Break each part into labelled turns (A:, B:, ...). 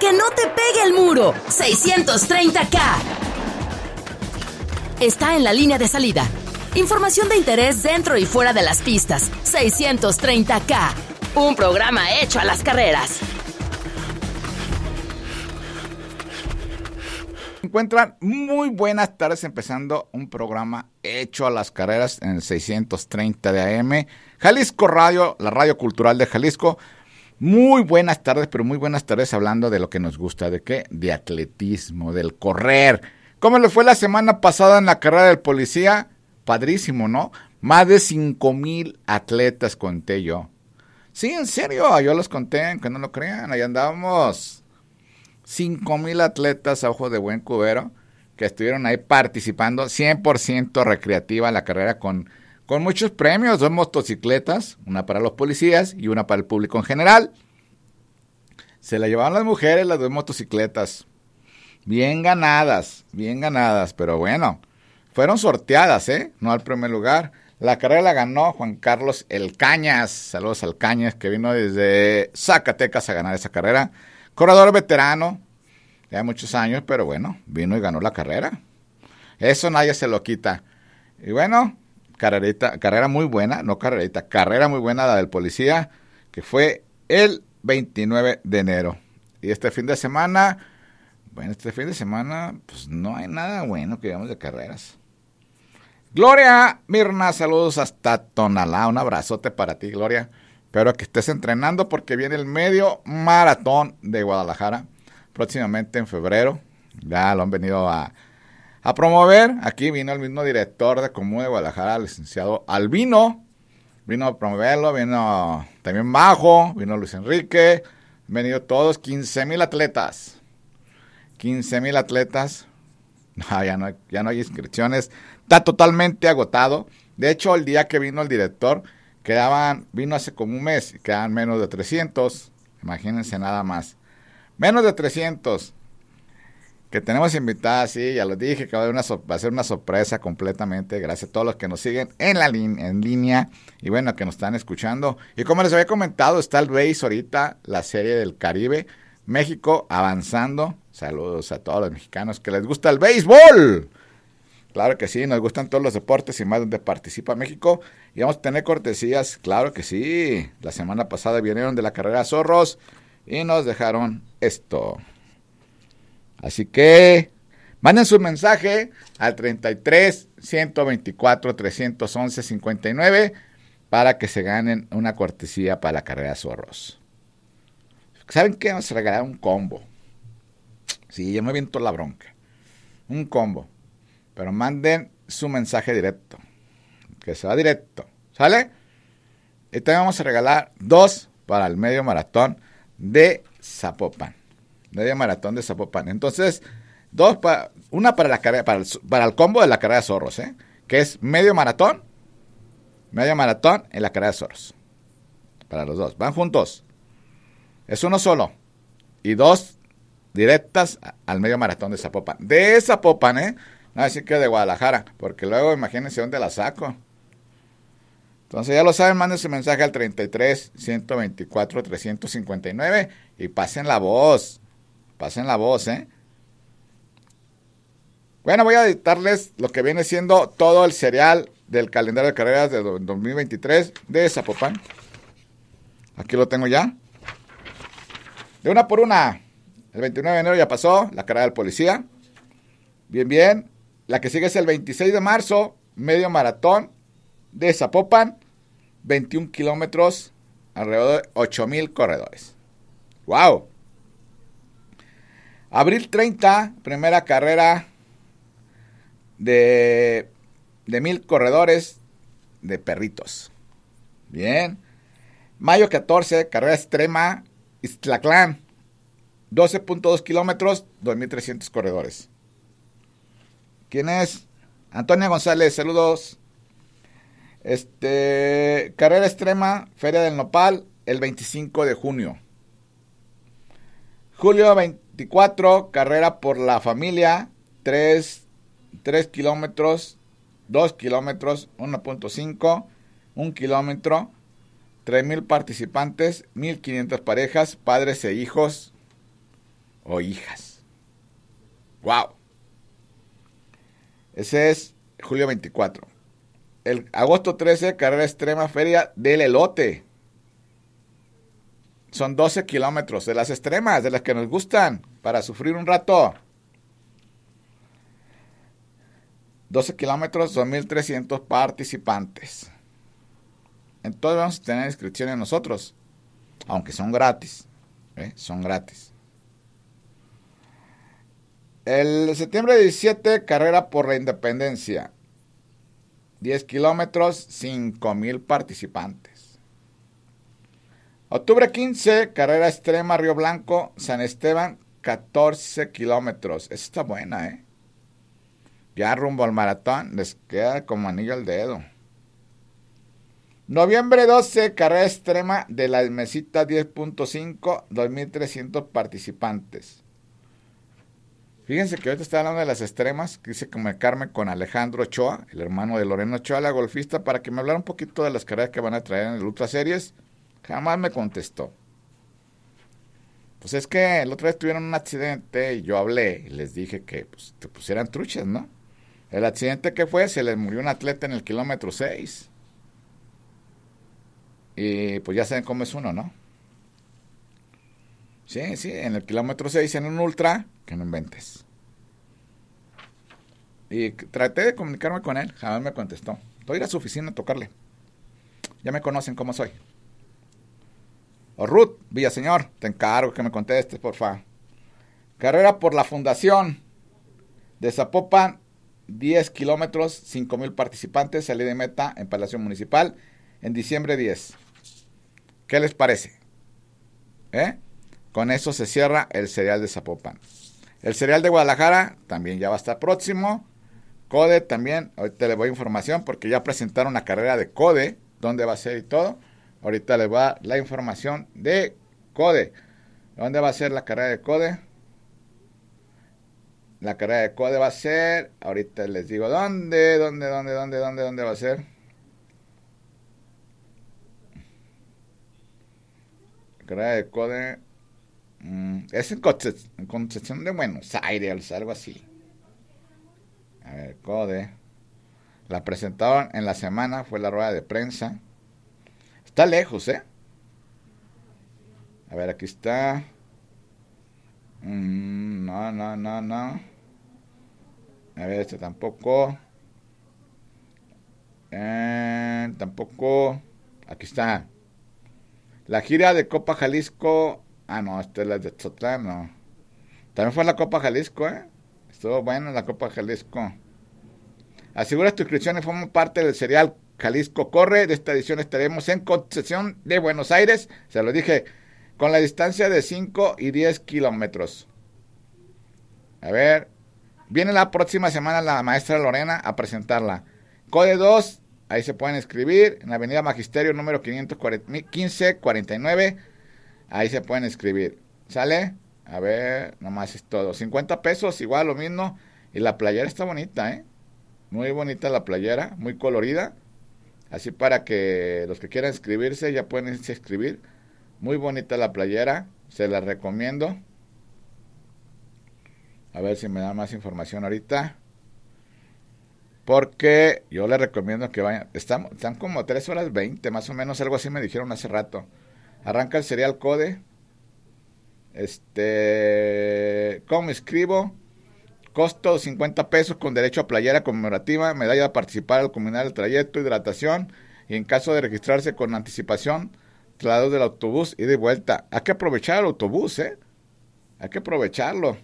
A: Que no te pegue el muro. 630K. Está en la línea de salida. Información de interés dentro y fuera de las pistas. 630K. Un programa hecho a las carreras.
B: encuentran muy buenas tardes empezando un programa hecho a las carreras en el 630 de AM. Jalisco Radio, la radio cultural de Jalisco. Muy buenas tardes, pero muy buenas tardes hablando de lo que nos gusta, ¿de qué? De atletismo, del correr. ¿Cómo le fue la semana pasada en la carrera del policía? Padrísimo, ¿no? Más de 5 mil atletas conté yo. Sí, en serio, yo los conté, que no lo crean, ahí andábamos. 5 mil atletas a ojo de buen cubero que estuvieron ahí participando 100% recreativa la carrera con, con muchos premios, dos motocicletas, una para los policías y una para el público en general. Se la llevaron las mujeres las dos motocicletas. Bien ganadas, bien ganadas, pero bueno, fueron sorteadas, ¿eh? No al primer lugar. La carrera la ganó Juan Carlos El Cañas. Saludos al Cañas, que vino desde Zacatecas a ganar esa carrera. Corredor veterano, ya muchos años, pero bueno, vino y ganó la carrera. Eso nadie se lo quita. Y bueno, carrerita, carrera muy buena, no carrerita, carrera muy buena la del policía, que fue el 29 de enero. Y este fin de semana, bueno, este fin de semana, pues no hay nada bueno que digamos de carreras. Gloria Mirna, saludos hasta Tonalá, un abrazote para ti, Gloria. Espero que estés entrenando porque viene el medio maratón de Guadalajara próximamente en febrero. Ya lo han venido a, promover. Aquí vino el mismo director de Común de Guadalajara, el licenciado Albino. Vino a promoverlo, vino también Bajo, vino Luis Enrique. Han venido todos 15 mil atletas. 15 mil atletas. No, ya no, ya no hay inscripciones. Está totalmente agotado. De hecho, el día que vino el director, quedaban, vino hace como un mes, quedaban menos de 300. Imagínense nada más. Menos de 300. Que tenemos invitadas, sí, ya lo dije, que va a, ser una sorpresa completamente. Gracias a todos los que nos siguen en, la línea y bueno, que nos están escuchando. Y como les había comentado, está el Base ahorita, la serie del Caribe. México avanzando. Saludos a todos los mexicanos que les gusta el béisbol. Claro que sí, nos gustan todos los deportes y más donde participa México. Y vamos a tener cortesías, claro que sí. La semana pasada vinieron de la carrera Zorros y nos dejaron esto. Así que manden su mensaje al 33 124 311 59 para que se ganen una cortesía para la carrera Zorros. ¿Saben qué? Vamos a regalar un combo. Sí, yo me viento la bronca. Un combo. Pero manden su mensaje directo. Que se va directo. ¿Sale? Y también vamos a regalar dos para el medio maratón de Zapopan. Medio maratón de Zapopan. Entonces, dos para, una para la carrera, para el, para el combo de la carrera de zorros, ¿eh? Que es medio maratón. Medio maratón en la carrera de zorros. Para los dos. Van juntos. Es uno solo. Y dos directas al medio maratón de Zapopan. De Zapopan, ¿eh? No decir que de Guadalajara, porque luego imagínense dónde la saco. Entonces ya lo saben, manden su mensaje al 33 124 359 y pasen la voz. Pasen la voz, ¿eh? Bueno, voy a editarles lo que viene siendo todo el serial del calendario de carreras de 2023 de Zapopan. Aquí lo tengo ya. De una por una. El 29 de enero ya pasó, la carrera del policía. Bien, bien. La que sigue es el 26 de marzo, medio maratón de Zapopan, 21 kilómetros, alrededor de 8 mil corredores. ¡Wow! Abril 30, primera carrera de, mil corredores de perritos. Bien. Mayo 14, carrera extrema, Iztlaclán, 12.2 kilómetros, 2.300 corredores. ¿Quién es? Antonia González, saludos. Este, carrera extrema, Feria del Nopal, el 25 de junio. Julio 24, carrera por la familia, 3, 3 kilómetros, 2 kilómetros, 1.5, 1 kilómetro, 3.000 participantes, 1.500 parejas, padres e hijos. o hijas. ¡Wow! Ese es julio 24. El agosto 13, carrera extrema feria del elote. Son 12 kilómetros de las extremas, de las que nos gustan, para sufrir un rato. 12 kilómetros, 2.300 participantes. Entonces vamos a tener inscripciones nosotros, aunque son gratis. ¿eh? Son gratis. El septiembre 17, carrera por la independencia. 10 kilómetros, 5.000 participantes. Octubre 15, carrera extrema Río Blanco, San Esteban, 14 kilómetros. Esa está buena, ¿eh? Ya rumbo al maratón les queda como anillo al dedo. Noviembre 12, carrera extrema de la mesita 10.5, 2.300 participantes. Fíjense que ahorita está hablando de las extremas, quise comunicarme con Alejandro Ochoa, el hermano de Lorena Ochoa, la golfista, para que me hablara un poquito de las carreras que van a traer en el Ultra Series. Jamás me contestó. Pues es que el otro vez tuvieron un accidente y yo hablé y les dije que pues, te pusieran truchas, ¿no? El accidente que fue, se le murió un atleta en el kilómetro 6. Y pues ya saben cómo es uno, ¿no? Sí, sí, en el kilómetro 6 en un ultra, que no inventes. Y traté de comunicarme con él, jamás me contestó. Voy a ir a su oficina a tocarle. Ya me conocen cómo soy. O Ruth Villaseñor, te encargo que me contestes, por favor. Carrera por la Fundación de Zapopan 10 kilómetros, 5 mil participantes, salida de meta en Palacio Municipal en diciembre 10. ¿Qué les parece? ¿Eh? Con eso se cierra el cereal de Zapopan. El cereal de Guadalajara también ya va a estar próximo. Code también, ahorita les voy a información porque ya presentaron la carrera de Code, dónde va a ser y todo. Ahorita les voy a dar la información de Code. ¿Dónde va a ser la carrera de Code? La carrera de CODE va a ser, ahorita les digo dónde, dónde, dónde, dónde, dónde, dónde va a ser. Carrera de CODE mm, es en, Concepción de Buenos Aires, algo así. A ver, CODE. La presentaron en la semana, fue la rueda de prensa. Está lejos, ¿eh? A ver, aquí está. Mm, no, no, no, no. A ver, este tampoco. Eh, tampoco. Aquí está. La gira de Copa Jalisco. Ah, no, esta es la de Tzotlán, no. También fue la Copa Jalisco, ¿eh? Estuvo buena la Copa Jalisco. Asegura tu inscripción y forma parte del serial Jalisco Corre. De esta edición estaremos en concesión de Buenos Aires. Se lo dije con la distancia de 5 y 10 kilómetros. A ver, viene la próxima semana la maestra Lorena a presentarla. Code 2, ahí se pueden escribir, en la avenida Magisterio número 1549, ahí se pueden escribir. ¿Sale? A ver, nomás es todo. 50 pesos, igual lo mismo. Y la playera está bonita, ¿eh? Muy bonita la playera, muy colorida. Así para que los que quieran inscribirse ya pueden inscribir. Muy bonita la playera, se la recomiendo. A ver si me da más información ahorita. Porque yo les recomiendo que vayan. Están, están como 3 horas 20, más o menos, algo así me dijeron hace rato. Arranca el serial Code. Este. ¿Cómo escribo? Costo 50 pesos con derecho a playera conmemorativa, medalla de participar al culminar el trayecto, hidratación y en caso de registrarse con anticipación, traslado del autobús y de vuelta. Hay que aprovechar el autobús, ¿eh? Hay que aprovecharlo.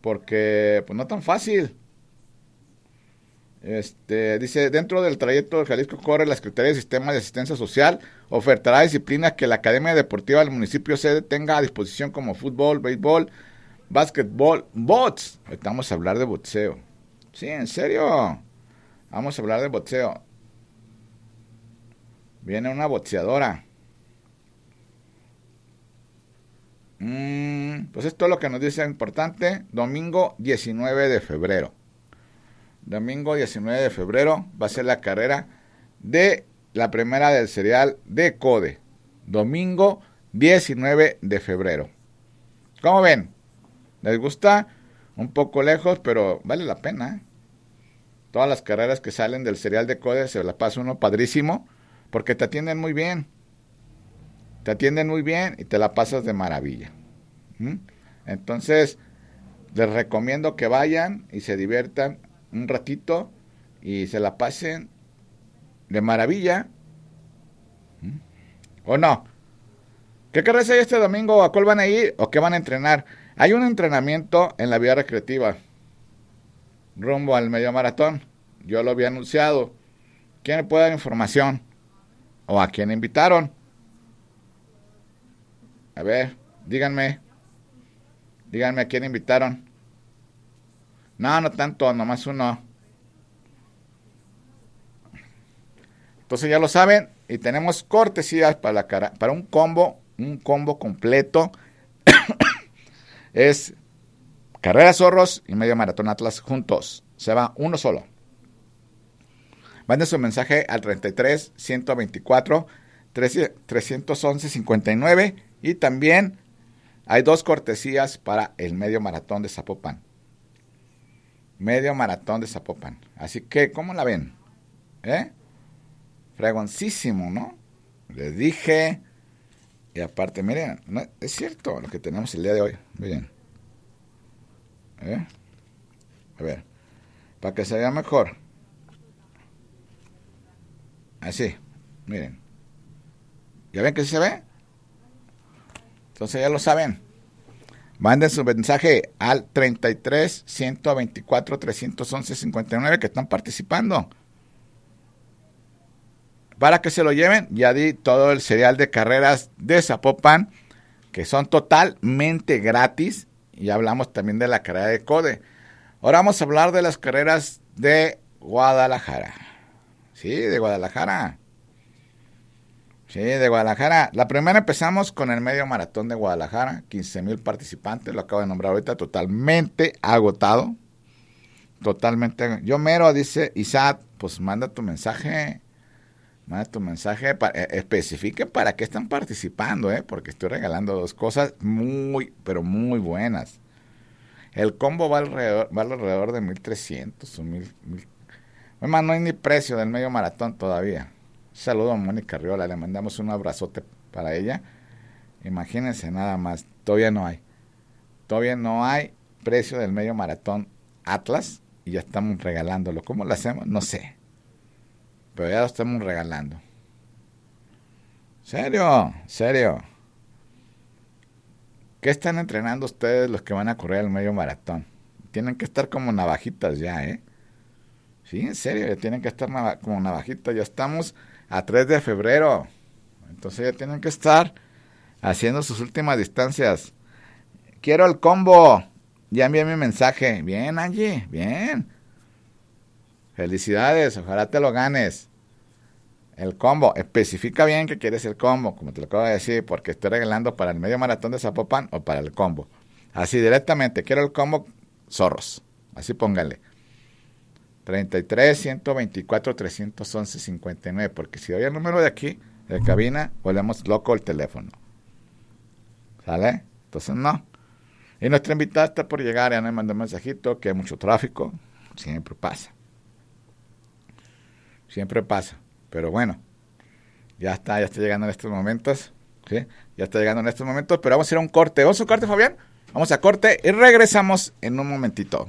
B: Porque, pues no tan fácil. Este, dice, dentro del trayecto de Jalisco corre la Secretaría de Sistema de Asistencia Social, ofertará disciplinas que la Academia Deportiva del municipio sede tenga a disposición como fútbol, béisbol, básquetbol, bots. Ahorita vamos a hablar de boxeo. Sí, en serio. Vamos a hablar de boxeo. Viene una boxeadora. Mm, pues esto es lo que nos dice importante. Domingo 19 de febrero. Domingo 19 de febrero va a ser la carrera de la primera del serial de Code. Domingo 19 de febrero. ¿Cómo ven? Les gusta un poco lejos, pero vale la pena. Todas las carreras que salen del serial de CODE se la pasa uno padrísimo porque te atienden muy bien. Te atienden muy bien y te la pasas de maravilla. Entonces, les recomiendo que vayan y se diviertan un ratito y se la pasen de maravilla. ¿O no? ¿Qué carreras hay este domingo? ¿A cuál van a ir? ¿O qué van a entrenar? Hay un entrenamiento en la vía recreativa rumbo al medio maratón. Yo lo había anunciado. ¿Quién me puede dar información? ¿O a quién invitaron? A ver, díganme. Díganme a quién invitaron. No, no tanto, nomás uno. Entonces ya lo saben y tenemos cortesías para la cara, para un combo, un combo completo. Es Carrera Zorros y Medio Maratón Atlas juntos. Se va uno solo. Mande su mensaje al 33 124 311 59 y también hay dos cortesías para el medio maratón de Zapopan. Medio maratón de Zapopan. Así que, ¿cómo la ven? ¿Eh? Fregoncísimo, ¿no? Les dije. Y aparte, miren, es cierto lo que tenemos el día de hoy. Miren. ¿Eh? A ver. Para que se vea mejor. Así. Miren. ¿Ya ven que se ve? Entonces ya lo saben. Manden su mensaje al 33 124 311 59 que están participando. Para que se lo lleven, ya di todo el serial de carreras de Zapopan, que son totalmente gratis. Y hablamos también de la carrera de CODE. Ahora vamos a hablar de las carreras de Guadalajara. Sí, de Guadalajara. Sí, de Guadalajara. La primera empezamos con el medio maratón de Guadalajara, 15 mil participantes, lo acabo de nombrar ahorita, totalmente agotado. Totalmente. Yo mero, dice Isaac, pues manda tu mensaje, manda tu mensaje, para, eh, para qué están participando, ¿eh? porque estoy regalando dos cosas muy, pero muy buenas. El combo va alrededor, va alrededor de 1300 o 1000. Mil, no hay ni precio del medio maratón todavía. Saludo a Mónica Riola, le mandamos un abrazote para ella. Imagínense nada más, todavía no hay. Todavía no hay precio del medio maratón Atlas y ya estamos regalándolo. ¿Cómo lo hacemos? No sé. Pero ya lo estamos regalando. ¿Serio? ¿Serio? ¿Qué están entrenando ustedes los que van a correr el medio maratón? Tienen que estar como navajitas ya, ¿eh? Sí, en serio, ya tienen que estar como navajitas. Ya estamos a 3 de febrero. Entonces ya tienen que estar haciendo sus últimas distancias. Quiero el combo. Ya envié mi mensaje. Bien, Angie, bien. Felicidades, ojalá te lo ganes. El combo, especifica bien que quieres el combo, como te lo acabo de decir, porque estoy regalando para el medio maratón de Zapopan o para el combo. Así directamente, quiero el combo zorros. Así póngale. 33 124 311 59, porque si doy el número de aquí, de cabina, volvemos loco el teléfono. ¿Sale? Entonces no. Y nuestra invitada está por llegar, ya me mandó un mensajito que hay mucho tráfico. Siempre pasa. Siempre pasa. Pero bueno, ya está, ya está llegando en estos momentos. ¿sí? Ya está llegando en estos momentos, pero vamos a ir a un corte. ¿Vamos a corte, Fabián? Vamos a corte y regresamos en un momentito.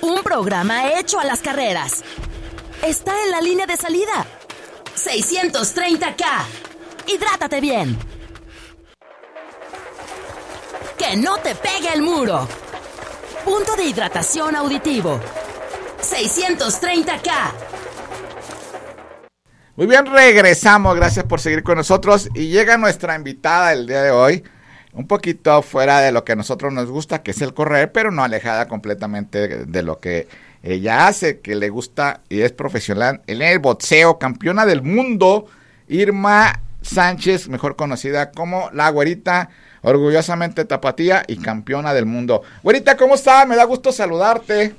A: Un programa hecho a las carreras. Está en la línea de salida. 630K. Hidrátate bien. Que no te pegue el muro. Punto de hidratación auditivo. 630K.
B: Muy bien, regresamos. Gracias por seguir con nosotros. Y llega nuestra invitada el día de hoy un poquito fuera de lo que a nosotros nos gusta, que es el correr, pero no alejada completamente de lo que ella hace, que le gusta y es profesional en el boxeo, campeona del mundo, Irma Sánchez, mejor conocida como la güerita, orgullosamente tapatía y campeona del mundo. Güerita, ¿cómo estás? Me da gusto saludarte.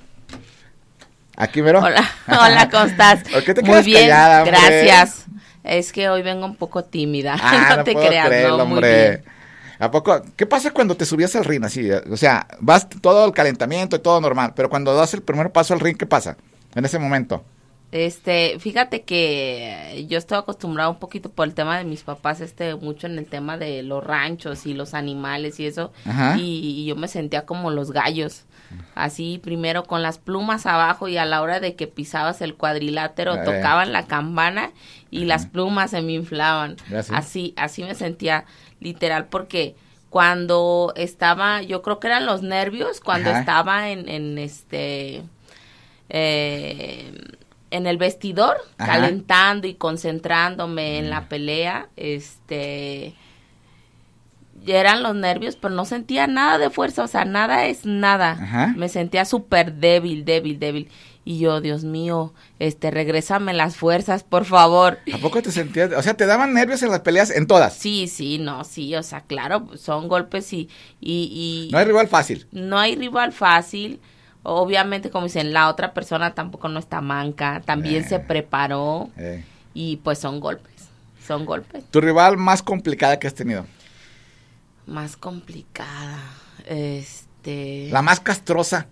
B: Aquí, Vero.
C: Hola, hola, ¿cómo estás?
B: ¿Por qué te Muy bien,
C: gracias. Es que hoy vengo un poco tímida,
B: ah, no, te creas, no, hombre. ¿A poco? ¿Qué pasa cuando te subías al ring así? O sea, vas todo el calentamiento y todo normal, pero cuando das el primer paso al ring, ¿qué pasa en ese momento?
C: Este, fíjate que yo estoy acostumbrado un poquito por el tema de mis papás, este, mucho en el tema de los ranchos y los animales y eso, y, yo me sentía como los gallos, así primero con las plumas abajo y a la hora de que pisabas el cuadrilátero eh. tocaban la campana y las plumas se me inflaban, así, así me sentía literal porque cuando estaba, yo creo que eran los nervios, cuando estaba en, en este, eh, en el vestidor, calentando y concentrándome en la pelea, este eran los nervios, pero no sentía nada de fuerza, o sea, nada es nada. Me sentía súper débil, débil, débil. Y yo, Dios mío, este, regrésame las fuerzas, por favor.
B: ¿A poco te sentías? O sea, ¿te daban nervios en las peleas en todas?
C: Sí, sí, no, sí, o sea, claro, son golpes y... y,
B: y no hay rival fácil.
C: No hay rival fácil. Obviamente, como dicen, la otra persona tampoco no está manca, también se eh. preparó eh. y pues son golpes, son golpes.
B: ¿Tu rival más complicada que has tenido?
C: Más complicada, este...
B: La más castrosa.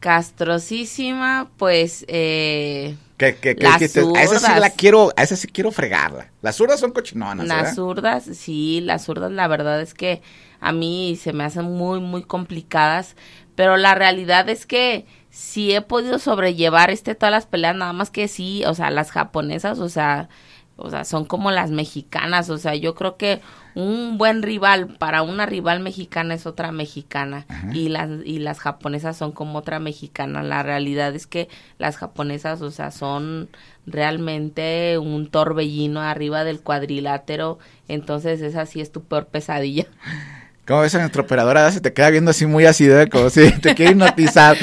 C: Castrosísima, pues... Eh,
B: que, que, que, a esa sí la quiero, a esa sí quiero fregarla. Las zurdas son cochinonas.
C: Las zurdas, sí, las zurdas la verdad es que a mí se me hacen muy, muy complicadas, pero la realidad es que sí he podido sobrellevar este todas las peleas, nada más que sí, o sea, las japonesas, o sea, o sea, son como las mexicanas, o sea, yo creo que un buen rival para una rival mexicana es otra mexicana y las y las japonesas son como otra mexicana. La realidad es que las japonesas, o sea, son realmente un torbellino arriba del cuadrilátero, entonces esa sí es tu peor pesadilla.
B: Como ves a nuestra operadora se te queda viendo así muy ácido, ¿eh? como si te quiere hipnotizar.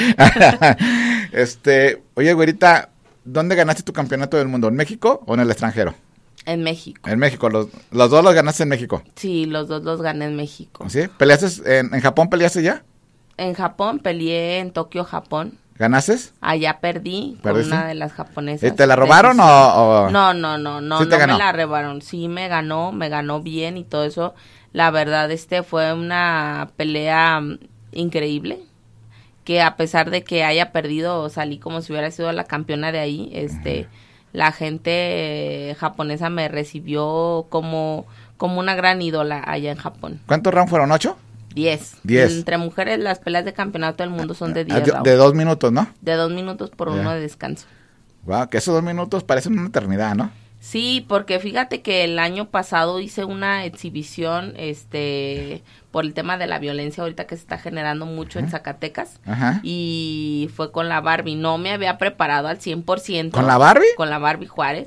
B: este, oye, güerita, ¿dónde ganaste tu campeonato del mundo? ¿En México o en el extranjero?
C: En México.
B: En México, los, los dos los ganaste en México.
C: Sí, los dos los gané en México.
B: ¿Sí? ¿Peleaste en, en Japón peleaste ya?
C: En Japón peleé en Tokio, Japón.
B: ¿Ganaste?
C: Allá perdí con una de las japonesas.
B: ¿Y te la robaron o,
C: No, no, no, no, no me la robaron. Sí me ganó, me ganó bien y todo eso. La verdad, este fue una pelea mm, increíble. Que a pesar de que haya perdido, salí como si hubiera sido la campeona de ahí. Este, la gente eh, japonesa me recibió como, como una gran ídola allá en Japón.
B: ¿Cuántos rounds fueron? ¿Ocho?
C: Diez. Diez. Entre mujeres, las peleas de campeonato del mundo son de ah, diez.
B: De, dos minutos, ¿no?
C: De dos minutos por uno de descanso.
B: Wow, que esos dos minutos parecen una eternidad, ¿no?
C: Sí, porque fíjate que el año pasado hice una exhibición, este, por el tema de la violencia ahorita que se está generando mucho en Zacatecas. Ajá. Y fue con la Barbie. No me había preparado al 100%.
B: ¿Con la Barbie?
C: Con la Barbie Juárez.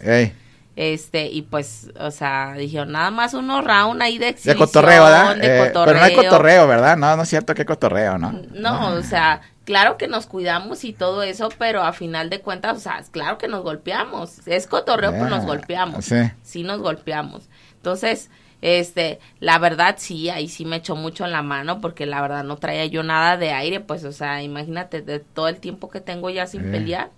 C: Este, y pues, o sea, dijeron, nada más unos round ahí de exhibición.
B: De cotorreo, ¿verdad? De cotorreo. Pero no hay cotorreo, ¿verdad? No, no es cierto que cotorreo, ¿no?
C: No, o sea, claro que nos cuidamos y todo eso, pero a final de cuentas, o sea, claro que nos golpeamos. Es cotorreo, pero nos golpeamos. Sí. Sí nos golpeamos. Entonces, este, la verdad sí, ahí sí me echó mucho en la mano porque la verdad no traía yo nada de aire, pues, o sea, imagínate, de todo el tiempo que tengo ya sin pelear,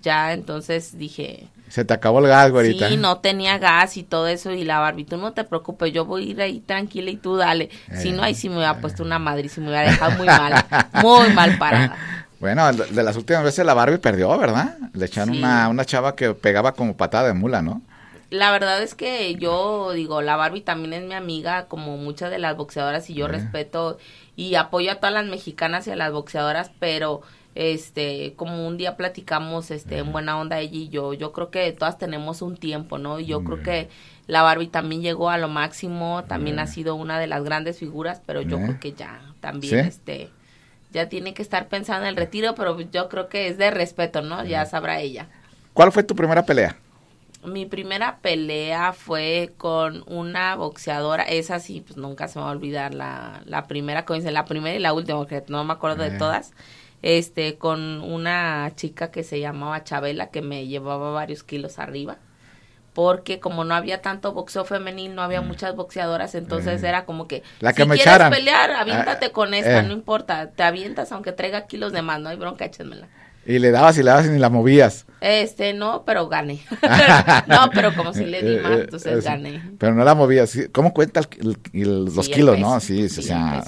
C: ya entonces dije,
B: se te acabó el gas, güerita.
C: Sí, no tenía gas y todo eso. Y la Barbie, tú no te preocupes, yo voy a ir ahí tranquila y tú dale. si no, ahí sí me hubiera puesto una madre y se me hubiera dejado muy mal, muy mal parada.
B: Bueno, de las últimas veces la Barbie perdió, ¿verdad? Le echaron una, una chava que pegaba como patada de mula, ¿no?
C: La verdad es que yo digo, la Barbie también es mi amiga, como muchas de las boxeadoras, y yo respeto y apoyo a todas las mexicanas y a las boxeadoras, pero este como un día platicamos este en buena onda ella y yo yo creo que todas tenemos un tiempo no y yo creo que la Barbie también llegó a lo máximo también ha sido una de las grandes figuras pero yo creo que ya también este ya tiene que estar pensando en el retiro pero yo creo que es de respeto no ya sabrá ella.
B: ¿cuál fue tu primera pelea?
C: Mi primera pelea fue con una boxeadora, esa sí, pues nunca se me va a olvidar, la, la primera, como la primera y la última, porque no me acuerdo de todas este, con una chica que se llamaba Chabela, que me llevaba varios kilos arriba. Porque como no había tanto boxeo femenil, no había mm. muchas boxeadoras, entonces mm. era como que,
B: La que
C: si
B: quieres
C: pelear, aviéntate ah, con esta, eh. no importa, te avientas aunque traiga kilos de más, no hay bronca, échenmela.
B: Y le dabas y le dabas y ni la movías.
C: Este, no, pero gané. no, pero como si le di más,
B: Eh,
C: entonces gané.
B: Pero no la movías. ¿Cómo cuenta el- el- los
C: Sí,
B: kilos,
C: peso.
B: no? Sí,
C: Sí,
B: o sea.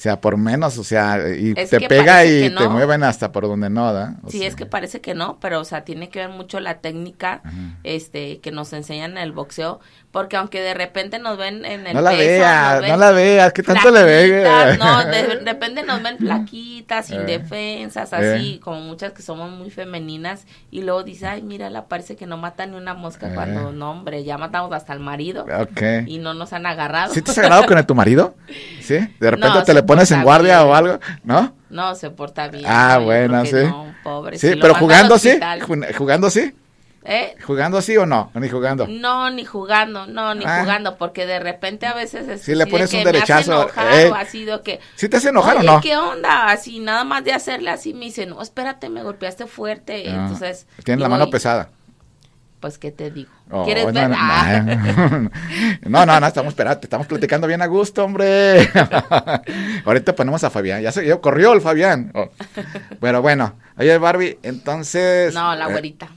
B: O sea, por menos, o sea, y
C: Es
B: te
C: que
B: pega y
C: que
B: te
C: no.
B: mueven hasta por donde no, ¿da?
C: Sí,
B: sea,
C: es que parece que no, pero o sea, tiene que ver mucho la técnica este que nos enseñan en el boxeo, porque aunque de repente nos ven en el
B: No la
C: peso,
B: veas, no la veas, ¿qué tanto le ve?
C: No, de repente nos ven flaquitas,
B: Eh.
C: indefensas, así, como muchas que somos muy femeninas, y luego dice, ay, mírala, parece que no mata ni una mosca,
B: Eh.
C: cuando no, hombre, ya matamos hasta el marido,
B: Ok.
C: y no nos han agarrado.
B: ¿Sí te has agarrado con el- tu marido? ¿Sí? ¿De repente
C: No,
B: te
C: se
B: le pones en guardia
C: bien.
B: o algo? ¿No?
C: No, se porta bien.
B: Ah,
C: no,
B: bueno, sí.
C: no, pobre,
B: Sí,
C: si
B: pero jugando sí, jugando sí,
C: ¿Eh?
B: jugando sí o no, ni jugando.
C: No, ni jugando, no, ni
B: Ah.
C: jugando, porque de repente a veces es
B: Sí, le
C: así de
B: pones
C: que
B: un
C: me hace
B: derechazo,
C: enojar
B: eh.
C: o así de que
B: ¿Sí te hace enojar o no?
C: ¿qué onda? Así, nada más de hacerle así, me dice, no, espérate, me golpeaste fuerte.
B: Ah,
C: Entonces.
B: Tienes la mano
C: "Y,
B: pesada.
C: Pues, ¿qué te digo?
B: Oh,
C: ¿Quieres
B: no,
C: ver?
B: no,
C: Ah.
B: No, no, no, estamos, espérate, estamos platicando bien a gusto, hombre. Ahorita ponemos a Fabián, ya se ya corrió el Fabián. Oh. Pero bueno, oye Barbie, entonces...
C: No, la
B: eh,
C: güerita.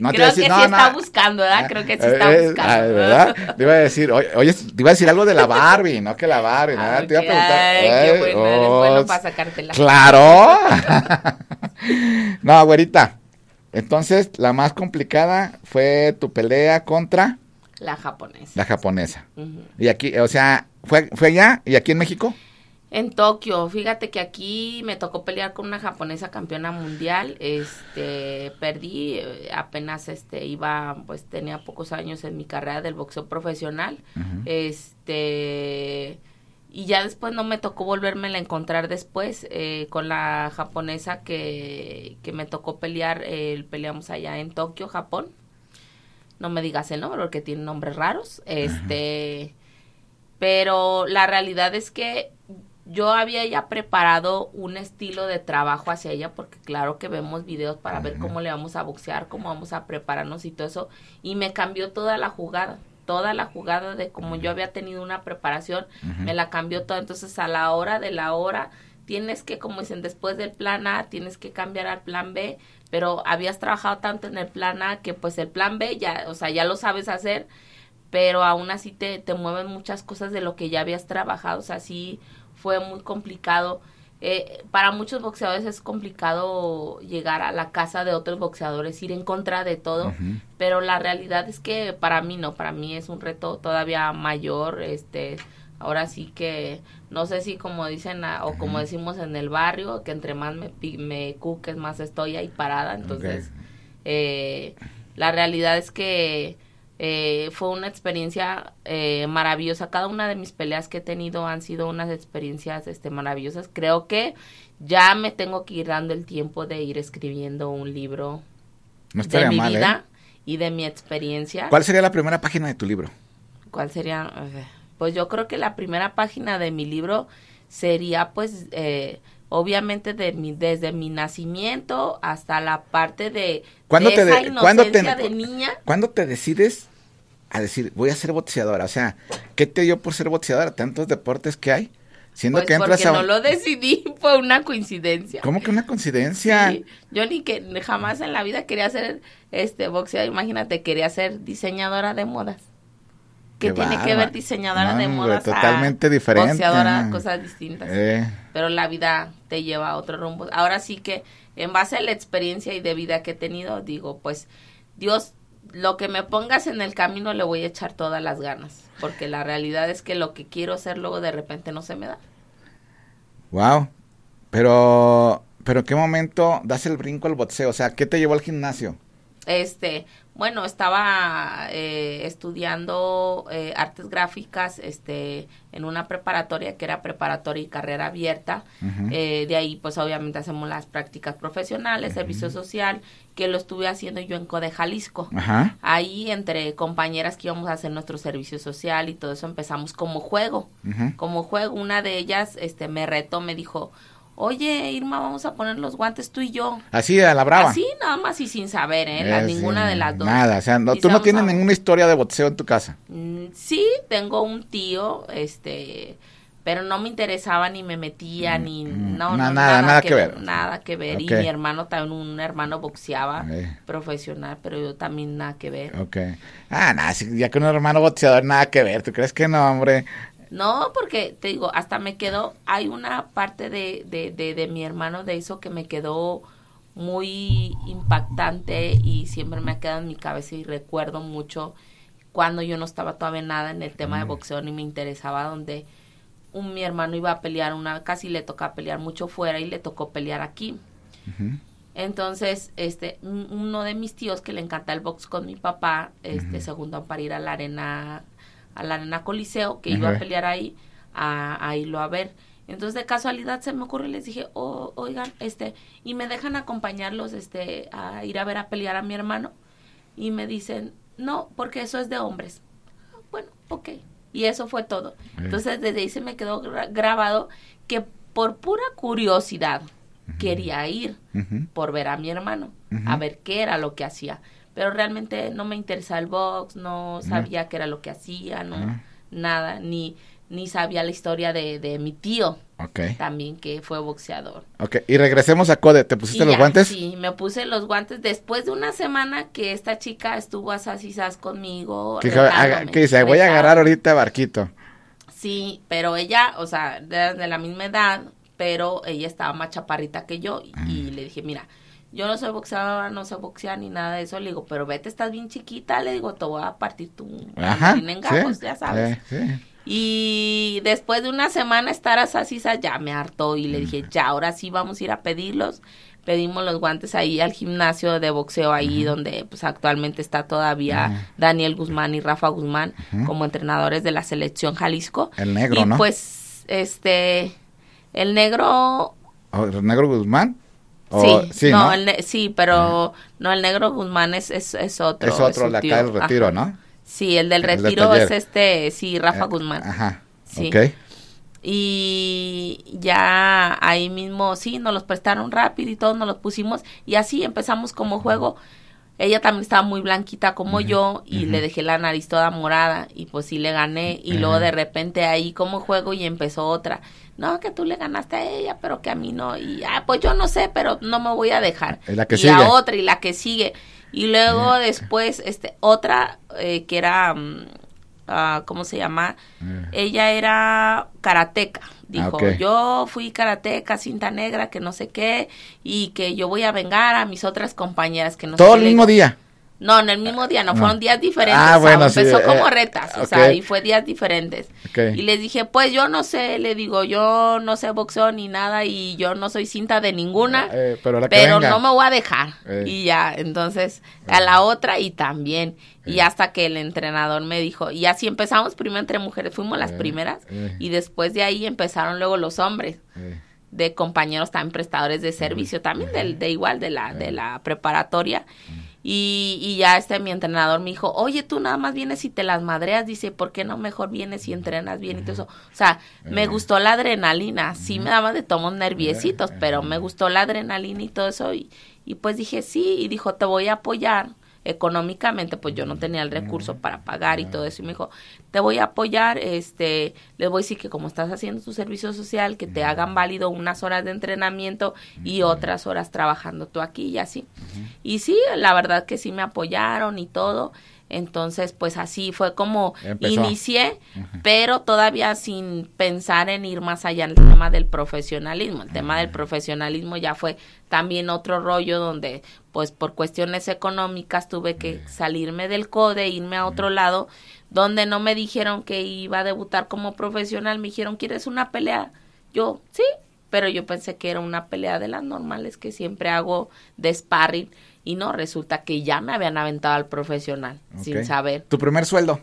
B: no te
C: Creo
B: decir-
C: que
B: no,
C: sí
B: no.
C: está buscando, ¿verdad? Creo que sí está
B: Eh, eh,
C: buscando.
B: ¿verdad? Te iba a decir, oye, te iba a decir algo de la Barbie, no que la Barbie, ¿no? Te iba a preguntar.
C: Ay, qué bueno, eres
B: oh,
C: bueno para sacártela.
B: Claro. no, güerita. Entonces, la más complicada fue tu pelea contra
C: La japonesa.
B: la japonesa. Y aquí, o sea, fue, fue allá y aquí en México.
C: En Tokio, fíjate que aquí me tocó pelear con una japonesa campeona mundial, este, perdí, eh, apenas este, iba, pues tenía pocos años en mi carrera del boxeo profesional, este, y ya después no me tocó volverme a encontrar después eh, con la japonesa que, que me tocó pelear, eh, peleamos allá en Tokio, Japón, no me digas el nombre porque tiene nombres raros, este, pero la realidad es que yo había ya preparado un estilo de trabajo hacia ella porque claro que vemos videos para ver cómo le vamos a boxear, cómo vamos a prepararnos y todo eso y me cambió toda la jugada, toda la jugada de como yo había tenido una preparación, me la cambió toda, entonces a la hora de la hora tienes que como dicen después del plan A tienes que cambiar al plan B, pero habías trabajado tanto en el plan A que pues el plan B ya, o sea, ya lo sabes hacer, pero aún así te, te mueven muchas cosas de lo que ya habías trabajado, o sea, sí fue muy complicado. Eh, para muchos boxeadores es complicado llegar a la casa de otros boxeadores, ir en contra de todo, pero la realidad es que para mí no, para mí es un reto todavía mayor, este, ahora sí que no sé si como dicen ah, o como decimos en el barrio, que entre más me, me cuques más estoy ahí parada, entonces eh, la realidad es que eh, fue una experiencia eh, maravillosa. Cada una de mis peleas que he tenido han sido unas experiencias este, maravillosas. Creo que ya me tengo que ir dando el tiempo de ir escribiendo un libro
B: No
C: de mi
B: mal, ¿eh?
C: vida y de mi experiencia.
B: ¿Cuál sería la primera página de tu libro?
C: ¿Cuál sería? Pues yo creo que la primera página de mi libro sería pues eh, obviamente de mi, desde mi nacimiento hasta la parte de,
B: ¿Cuándo
C: de
B: te
C: esa
B: de- cuándo te-
C: inocencia de niña.
B: ¿Cuándo te decides a decir, voy a ser boxeadora? O sea, ¿qué te dio por ser boxeadora? Tantos deportes que hay. Siendo
C: Pues
B: que entras
C: porque
B: a...
C: no lo decidí, fue una coincidencia.
B: ¿Cómo que una coincidencia?
C: Sí, yo ni que jamás en la vida quería ser este boxeadora, imagínate, quería ser diseñadora de modas. ¿Qué,
B: Qué
C: tiene que ver diseñadora
B: No,
C: de modas? a
B: totalmente diferente.
C: Boxeadora, cosas distintas.
B: Eh,
C: Pero la vida te lleva a otro rumbo. Ahora sí que en base a la experiencia y de vida que he tenido, digo, pues Dios, lo que me pongas en el camino le voy a echar todas las ganas, porque la realidad es que lo que quiero hacer luego de repente no se me da.
B: wow. Pero, pero ¿en qué momento das el brinco al boxeo? O sea, ¿qué te llevó al gimnasio?
C: Este, bueno, estaba eh, estudiando eh, artes gráficas, este, en una preparatoria que era preparatoria y carrera abierta. Eh, de ahí, pues, obviamente hacemos las prácticas profesionales, servicio social, que lo estuve haciendo yo en Code Jalisco. Ahí, entre compañeras que íbamos a hacer nuestro servicio social y todo eso, empezamos como juego. Como juego, una de ellas, este, me retó, me dijo, oye, Irma, vamos a poner los guantes tú y yo.
B: Así a la brava.
C: Así nada más y sin saber, ¿eh? La-
B: Eh,
C: ninguna de las dos.
B: Nada, o sea, no, tú no tienes
C: a-
B: ninguna historia de boxeo en tu casa.
C: Mm, Sí, tengo un tío, este, pero no me interesaba ni me metía ni
B: Mm,
C: no,
B: na-
C: no,
B: nada, nada que ver.
C: nada que ver y mi hermano también un hermano boxeaba profesional pero yo también nada que ver
B: Ok. Ah, nada, ya con un hermano boxeador nada que ver. ¿Tú crees que no, hombre?
C: No porque te digo hasta me quedó hay una parte de, de, de, de mi hermano de eso que me quedó muy impactante y siempre me ha quedado en mi cabeza y recuerdo mucho cuando yo no estaba todavía nada en el tema de boxeo ni me interesaba donde un, mi hermano iba a pelear una casi le toca pelear mucho fuera y le tocó pelear aquí. Entonces este un- uno de mis tíos que le encanta el box con mi papá este se juntó para ir a la arena a la arena coliseo que iba a pelear ahí a, a irlo a ver. Entonces de casualidad se me ocurrió y les dije oh, oigan este y me dejan acompañarlos este a ir a ver a pelear a mi hermano y me dicen no porque eso es de hombres "Ah, bueno ok y eso fue todo. Entonces desde ahí se me quedó gra- grabado que por pura curiosidad quería ir por ver a mi hermano, a ver qué era lo que hacía. Pero realmente no me interesaba el box, no sabía qué era lo que hacía, no, nada, ni, ni sabía la historia de, de mi tío también, que fue boxeador.
B: Ok. Y regresemos a Code. ¿Te pusiste
C: Y
B: los
C: ya,
B: guantes?
C: Sí, me puse los guantes después de una semana que esta chica estuvo a sas conmigo.
B: Que dice, voy a agarrar ahorita barquito.
C: Sí, pero ella, o sea, de, de la misma edad, pero ella estaba más chaparrita que yo y, y le dije, mira, yo no soy boxeadora, no sé boxear ni nada de eso, le digo, pero vete, estás bien chiquita, le digo, te voy a partir tu
B: Ajá.
C: mandolina en gajos,
B: sí,
C: ya sabes.
B: eh, sí.
C: Y después de una semana estar a Sasisa ya me hartó y le dije, ya, ahora sí vamos a ir a pedirlos. Pedimos los guantes ahí al gimnasio de boxeo ahí donde pues actualmente está todavía Daniel Guzmán y Rafa Guzmán como entrenadores de la selección Jalisco.
B: El negro,
C: y
B: ¿no?
C: pues este el negro
B: ¿O ¿El negro Guzmán? O-
C: sí,
B: sí,
C: no,
B: ¿no?
C: el ne- sí, pero no el negro Guzmán es es, es otro.
B: es otro, la acá del retiro,
C: Ajá.
B: ¿no?
C: Sí, el del
B: El del
C: retiro es este, sí, Rafa
B: Eh,
C: Guzmán.
B: Ajá.
C: Sí.
B: Ok.
C: Y ya ahí mismo, sí, nos los prestaron rápido y todos nos los pusimos. Y así empezamos como juego. Ella también estaba muy blanquita como yo y le dejé la nariz toda morada y pues sí le gané. Y luego de repente ahí como juego y empezó otra. No, que tú le ganaste a ella, pero que a mí no. Y ah, pues yo no sé, pero no me voy a dejar.
B: Y la que
C: y
B: sigue.
C: la otra y la que sigue. Y luego después, este, otra eh, que era, ah, ¿cómo se llama?
B: Eh.
C: Ella era karateca. Dijo,
B: Ah,
C: yo fui karateca, cinta negra, que no sé qué, y que yo voy a vengar a mis otras compañeras que no
B: Todo
C: qué".
B: el mismo
C: digo,
B: día.
C: No, en el mismo día, no,
B: No.
C: fueron días diferentes.
B: Ah,
C: o sea,
B: bueno, sí,
C: empezó como
B: eh,
C: retas, o sea, y fue días diferentes. Y les dije, pues yo no sé, le digo, yo no sé boxeo ni nada y yo no soy cinta de ninguna,
B: Eh, pero la que
C: pero no me voy a dejar.
B: Eh.
C: Y ya, entonces, a la otra y también. Y hasta que el entrenador me dijo, y así empezamos primero entre mujeres, fuimos las
B: Eh,
C: primeras,
B: eh.
C: y después de ahí empezaron luego los hombres
B: Eh,
C: de compañeros también prestadores de servicio, también del, de igual de la, de la preparatoria. Y, y ya este mi entrenador me dijo, oye, tú nada más vienes y te las madreas, dice, ¿por qué no mejor vienes y entrenas bien y todo eso? O sea, me gustó la adrenalina, sí me daba de tomos nerviositos, pero me gustó la adrenalina y todo eso, y, y pues dije, sí, y dijo, te voy a apoyar económicamente, pues yo no tenía el recurso para pagar y todo eso, y me dijo, te voy a apoyar, este, les voy a decir que como estás haciendo tu servicio social, que te hagan válido unas horas de entrenamiento y otras horas trabajando tú aquí y así. Y sí, la verdad que sí me apoyaron y todo. Entonces, pues así fue como
B: Empezó.
C: inicié, pero todavía sin pensar en ir más allá en el tema del profesionalismo. El tema del profesionalismo ya fue también otro rollo donde, pues por cuestiones económicas tuve que salirme del CODE, irme a otro lado, donde no me dijeron que iba a debutar como profesional, me dijeron, ¿quieres una pelea? Yo, sí, pero yo pensé que era una pelea de las normales que siempre hago de sparring y no, resulta que ya me habían aventado al profesional sin saber.
B: ¿Tu primer sueldo?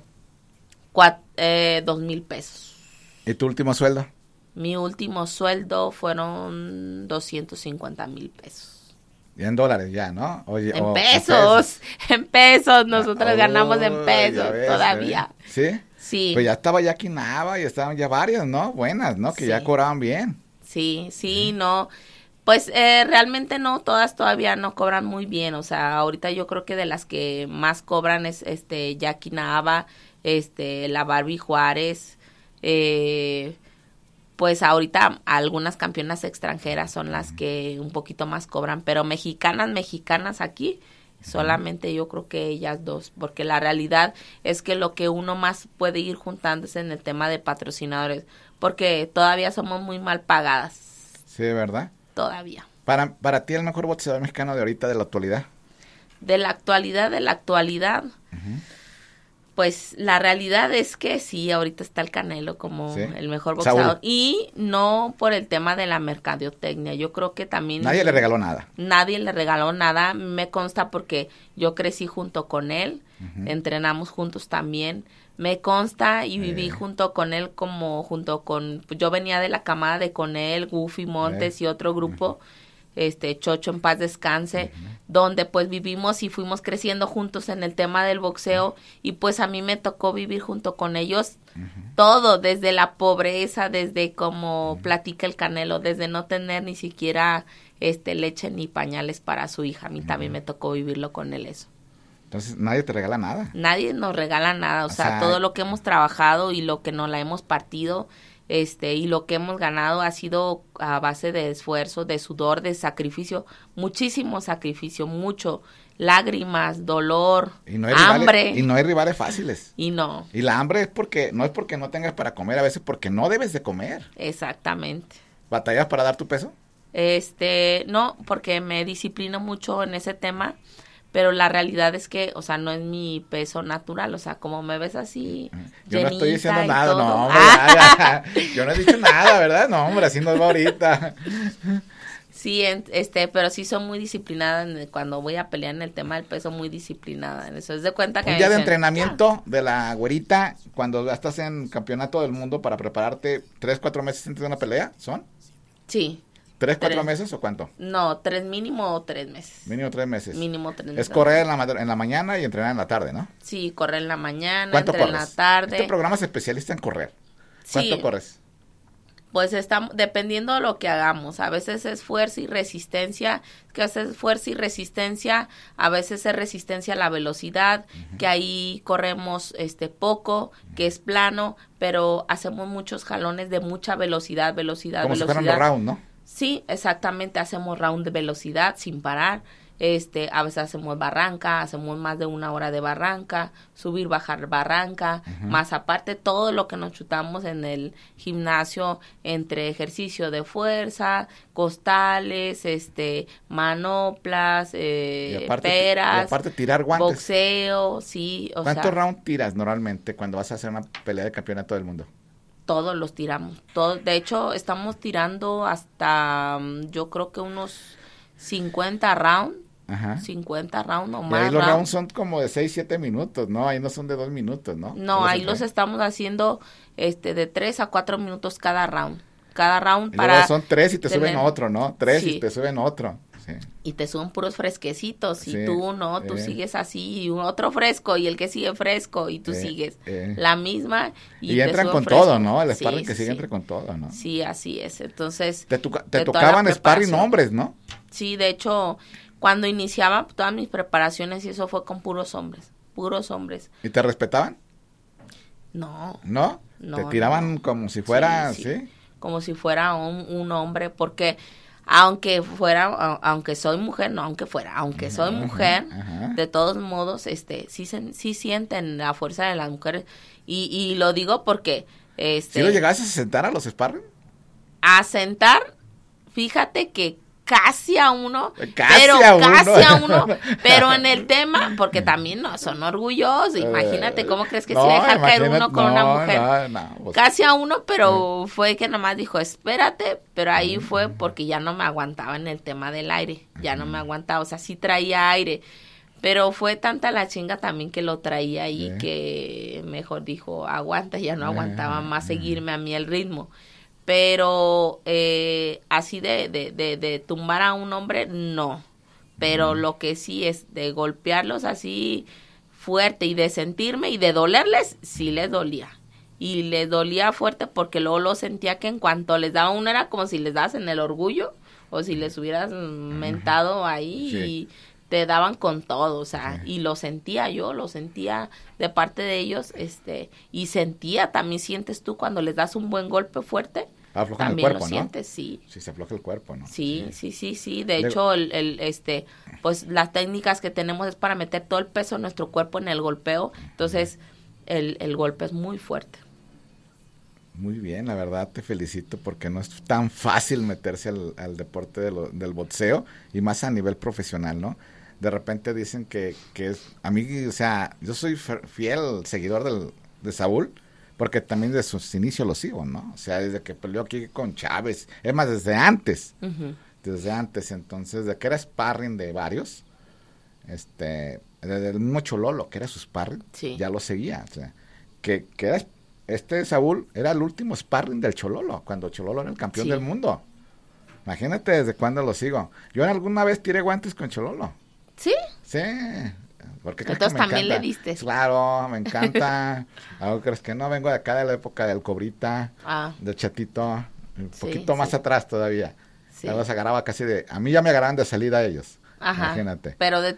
C: Cuat- eh, dos mil pesos.
B: ¿Y tu último sueldo?
C: Mi último sueldo fueron 250 mil pesos.
B: En dólares ya, ¿no? Oye,
C: En
B: o- o
C: pesos, en pesos, nosotros
B: Oh,
C: ganamos en
B: ya
C: pesos
B: ves,
C: todavía.
B: ¿Sí?
C: Sí,
B: Pues ya estaba ya Quinaba y estaban ya varias, ¿no? Buenas, ¿no? Que ya cobraban bien.
C: sí, sí, no. Pues eh, realmente no, todas todavía no cobran muy bien. O sea, ahorita yo creo que de las que más cobran es este Jackie Nava, este, la Barbie Juárez, eh, pues ahorita algunas campeonas extranjeras son las que un poquito más cobran, pero mexicanas, mexicanas aquí, solamente yo creo que ellas dos, porque la realidad es que lo que uno más puede ir juntando es en el tema de patrocinadores, porque todavía somos muy mal pagadas.
B: Sí, ¿verdad?
C: Todavía.
B: Para, para ti el mejor boxeador mexicano de ahorita, de la actualidad.
C: De la actualidad, de la actualidad. Pues la realidad es que sí, ahorita está el Canelo como el mejor boxeador. Y no por el tema de la mercadotecnia. Yo creo que también...
B: Nadie le regaló nada.
C: Nadie le regaló nada. Me consta porque yo crecí junto con él. Entrenamos juntos también. Me consta y viví junto con él como junto con... Yo venía de la camada de con él, Goofy Montes y otro grupo este Chocho en paz descanse, donde pues vivimos y fuimos creciendo juntos en el tema del boxeo y pues a mí me tocó vivir junto con ellos todo, desde la pobreza, desde como platica el Canelo, desde no tener ni siquiera este leche ni pañales para su hija, a mí también me tocó vivirlo con él eso.
B: Entonces, nadie te regala nada.
C: Nadie nos regala nada, o, sea, todo lo que hemos trabajado y lo que nos la hemos partido, este y lo que hemos ganado ha sido a base de esfuerzo, de sudor, de sacrificio, muchísimo sacrificio, mucho lágrimas, dolor, hambre
B: y no hay rivales fáciles.
C: Y no.
B: Y la hambre es porque no es porque no tengas para comer, a veces porque no debes de comer.
C: Exactamente.
B: ¿Batallas para dar tu peso?
C: Este, no, porque me disciplino mucho en ese tema pero la realidad es que, o sea, no es mi peso natural, o sea, como me ves así.
B: Yo no estoy diciendo nada, no, hombre, yo no he dicho nada, ¿verdad? No, hombre, así no va ahorita.
C: Sí, este, pero sí soy muy disciplinada cuando voy a pelear en el tema del peso, muy disciplinada en eso. Es de cuenta que...
B: Un día de entrenamiento de la güerita, cuando estás en campeonato del mundo para prepararte tres, cuatro meses antes de una pelea, ¿son?
C: Sí.
B: ¿Tres, cuatro meses o cuánto?
C: No, tres mínimo tres meses.
B: Mínimo tres meses.
C: Mínimo tres meses.
B: Es correr en la, en la mañana y entrenar en la tarde, ¿no?
C: Sí, correr en la mañana, entrenar en la tarde.
B: Este programa es especialista en correr. ¿Cuánto corres?
C: Pues estamos, dependiendo de lo que hagamos, a veces es fuerza y resistencia, que es fuerza y resistencia, a veces es resistencia a la velocidad, que ahí corremos este poco, que es plano, pero hacemos muchos jalones de mucha velocidad, velocidad,
B: Como
C: velocidad.
B: Si round, ¿no?
C: Sí, exactamente, hacemos round de velocidad sin parar. Este, a veces hacemos barranca, hacemos más de una hora de barranca, subir, bajar barranca, más aparte todo lo que nos chutamos en el gimnasio entre ejercicio de fuerza, costales, este, manoplas, eh, peras,
B: aparte tirar guantes.
C: boxeo, sí.
B: O ¿Cuántos rounds tiras normalmente cuando vas a hacer una pelea de campeonato del mundo?
C: Todos los tiramos. Todo, de hecho, estamos tirando hasta, mm, yo creo que unos 50 rounds. Ajá. 50 rounds o más.
B: Y ahí los rounds. son como de 6, 7 minutos, ¿no? Ahí no son de 2 minutos, ¿no?
C: No, ahí los estamos haciendo este de 3 a 4 minutos cada round. Cada round
B: y
C: para.
B: son 3 y te suben otro, ¿no? 3 y te suben otro.
C: Y te suben puros fresquecitos y tú no, tú sigues así y un otro fresco y el que sigue fresco y tú sigues la misma
B: y, entran con todo, ¿no? El sparring que sigue entra con todo, ¿no?
C: Sí, así es. Entonces
B: te, tocaban sparring hombres, ¿no?
C: Sí, de hecho cuando iniciaba todas mis preparaciones y eso fue con puros hombres, puros hombres.
B: ¿Y te respetaban?
C: No.
B: ¿No? no te tiraban como si fuera, sí,
C: Como si fuera un, un hombre, porque aunque fuera, aunque soy mujer, no aunque fuera, aunque soy mujer, de todos modos, este, sí, sí sienten la fuerza de las mujeres y, y lo digo porque, este.
B: ¿Sí lo llegaste a sentar a los sparring?
C: A sentar, fíjate que casi a uno, pero casi a uno, pero en el tema, porque también no son orgullosos, imagínate eh, cómo crees que se deja caer uno con una mujer, pues. Casi a uno, pero fue que nomás dijo, espérate, pero ahí fue porque ya no me aguantaba en el tema del aire, ya no me aguantaba, o sea, sí traía aire, pero fue tanta la chinga también que lo traía ahí que mejor dijo, aguanta, ya no aguantaba más seguirme a mí el ritmo pero eh, así de, de, de, tumbar a un hombre, no. Pero lo que sí es de golpearlos así fuerte y de sentirme y de dolerles, sí les dolía. Y les dolía fuerte porque luego lo sentía que en cuanto les daba uno era como si les das en el orgullo o si les hubieras mentado ahí y te daban con todo, o sea, y lo sentía yo, lo sentía de parte de ellos, este, y sentía, también sientes tú cuando les das un buen golpe fuerte,
B: afloja
C: también
B: el cuerpo,
C: lo
B: ¿no?
C: sientes, sí.
B: Sí, se afloja el cuerpo, ¿no?
C: Sí, sí, sí, sí. De
B: Le-
C: hecho, el, el, este, pues las técnicas que tenemos es para meter todo el peso de nuestro cuerpo en el golpeo. Entonces, el, el golpe es muy fuerte.
B: Muy bien, la verdad te felicito porque no es tan fácil meterse al, al deporte de lo- del boxeo y más a nivel profesional, ¿no? De repente dicen que, que es, a mí, o sea, yo soy fiel seguidor del, de Saúl porque también desde sus inicios lo sigo, ¿no? O sea, desde que peleó aquí con Chávez, es más, desde antes, desde antes, entonces, de que era sparring de varios, este, desde el mismo Chololo, que era su sparring,
C: Sí.
B: ya lo seguía, o sea, que, que era, este Saúl era el último sparring del Chololo, cuando Chololo era el campeón
C: Sí.
B: del mundo. Imagínate desde cuándo lo sigo. Yo alguna vez tiré guantes con Chololo.
C: Sí,
B: Sí. Porque creo
C: Entonces
B: que me
C: también le diste.
B: Claro, me encanta. Algo crees que no vengo de acá de la época del cobrita,
C: Ah.
B: del chatito, un
C: Sí,
B: poquito más
C: sí.
B: atrás todavía.
C: Sí.
B: Ya los agarraba casi de, a mí ya me agarraban de salida ellos.
C: Ajá.
B: Imagínate.
C: Pero de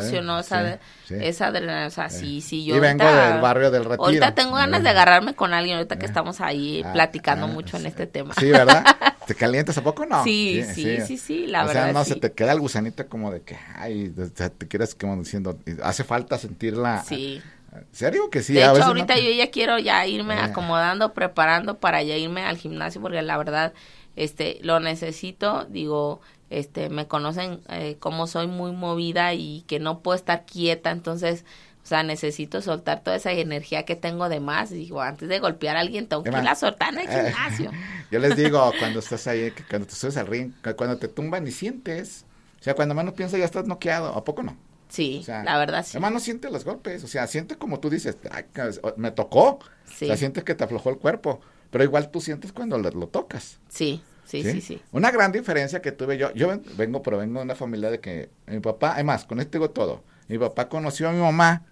B: Eh,
C: yo no, esa,
B: sí, sí.
C: esa adrenalina, o sea, sí, sí, yo
B: Y vengo
C: ahorita-
B: del barrio del Retiro.
C: Ahorita tengo ganas de agarrarme con alguien, ahorita que
B: Eh.
C: estamos ahí
B: Ah,
C: platicando
B: ah,
C: mucho en
B: sí.
C: este tema.
B: Sí, ¿verdad? ¿Te calientas a poco no?
C: Sí, sí, sí, sí, la
B: o
C: verdad
B: sea, no
C: sí.
B: se te queda el gusanito como de que, ay, o te quieres como diciendo, hace falta sentirla.
C: Sí.
B: ¿En serio que sí?
C: de
B: A
C: hecho,
B: no
C: ahorita
B: te-
C: yo ya quiero ya irme
B: Eh.
C: acomodando, preparando para ya irme al gimnasio porque la verdad, este, lo necesito. Digo, este, me conocen eh, como soy muy movida y que no puedo estar quieta, entonces, o sea, necesito soltar toda esa energía que tengo de más. Y digo, antes de golpear a alguien, tengo que
B: Emma,
C: irla a soltar en el
B: eh,
C: gimnasio.
B: Yo les digo, cuando estás ahí, que cuando te subes al ring, cuando te tumban ni sientes. O sea, cuando menos piensas ya estás noqueado. ¿A poco no?
C: Sí,
B: O sea,
C: la verdad sí.
B: Además no siente los golpes. O sea, siente como tú dices, "Ay, que- me tocó.
C: Sí.
B: O sea, sientes que te aflojó el cuerpo. Pero igual tú sientes cuando lo, lo tocas.
C: Sí, sí, sí, sí.
B: Una gran diferencia que tuve yo, yo ven- vengo, pero vengo de una familia de que mi papá, además, con esto digo todo, mi papá conoció a mi mamá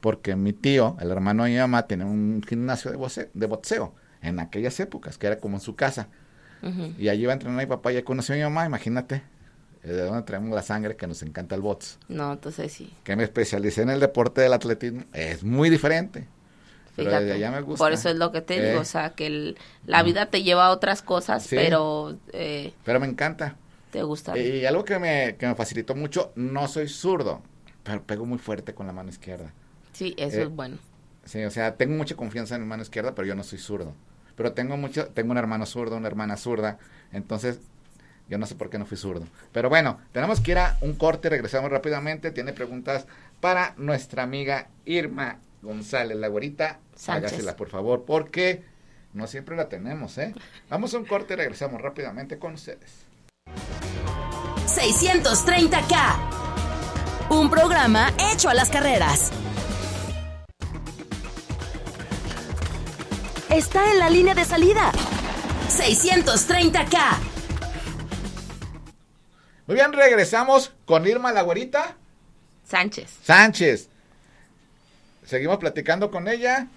B: porque mi tío, el hermano de mi mamá, tenía un gimnasio de boxeo, de boxeo en aquellas épocas, que era como en su casa. Y allí iba a entrenar a mi papá y ahí conoció a mi mamá, imagínate, eh, de dónde traemos la sangre que nos encanta el box.
C: No, entonces sí.
B: Que me especialicé en el deporte del atletismo, es muy diferente. Pero
C: Fíjate,
B: desde allá me gusta.
C: Por eso es lo que te
B: Eh.
C: digo, o sea, que el- la vida te lleva a otras cosas,
B: Sí.
C: pero eh,
B: Pero me encanta.
C: te gusta.
B: Y algo que me, que me facilitó mucho, no soy zurdo, pero pego muy fuerte con la mano izquierda.
C: Sí, eso
B: eh,
C: es bueno.
B: Sí, o sea, tengo mucha confianza en mi mano izquierda, pero yo no soy zurdo. Pero tengo mucho, tengo un hermano zurdo, una hermana zurda, entonces yo no sé por qué no fui zurdo. Pero bueno, tenemos que ir a un corte, regresamos rápidamente. Tiene preguntas para nuestra amiga Irma González, la güerita.
C: Sánchez.
B: Hágasela, por favor, porque no siempre la tenemos, ¿eh? Vamos a un corte y regresamos rápidamente con ustedes.
A: 630K. Un programa hecho a las carreras. Está en la línea de salida. 630K.
B: Muy bien, regresamos con Irma la güerita
C: Sánchez.
B: Sánchez. Seguimos platicando con ella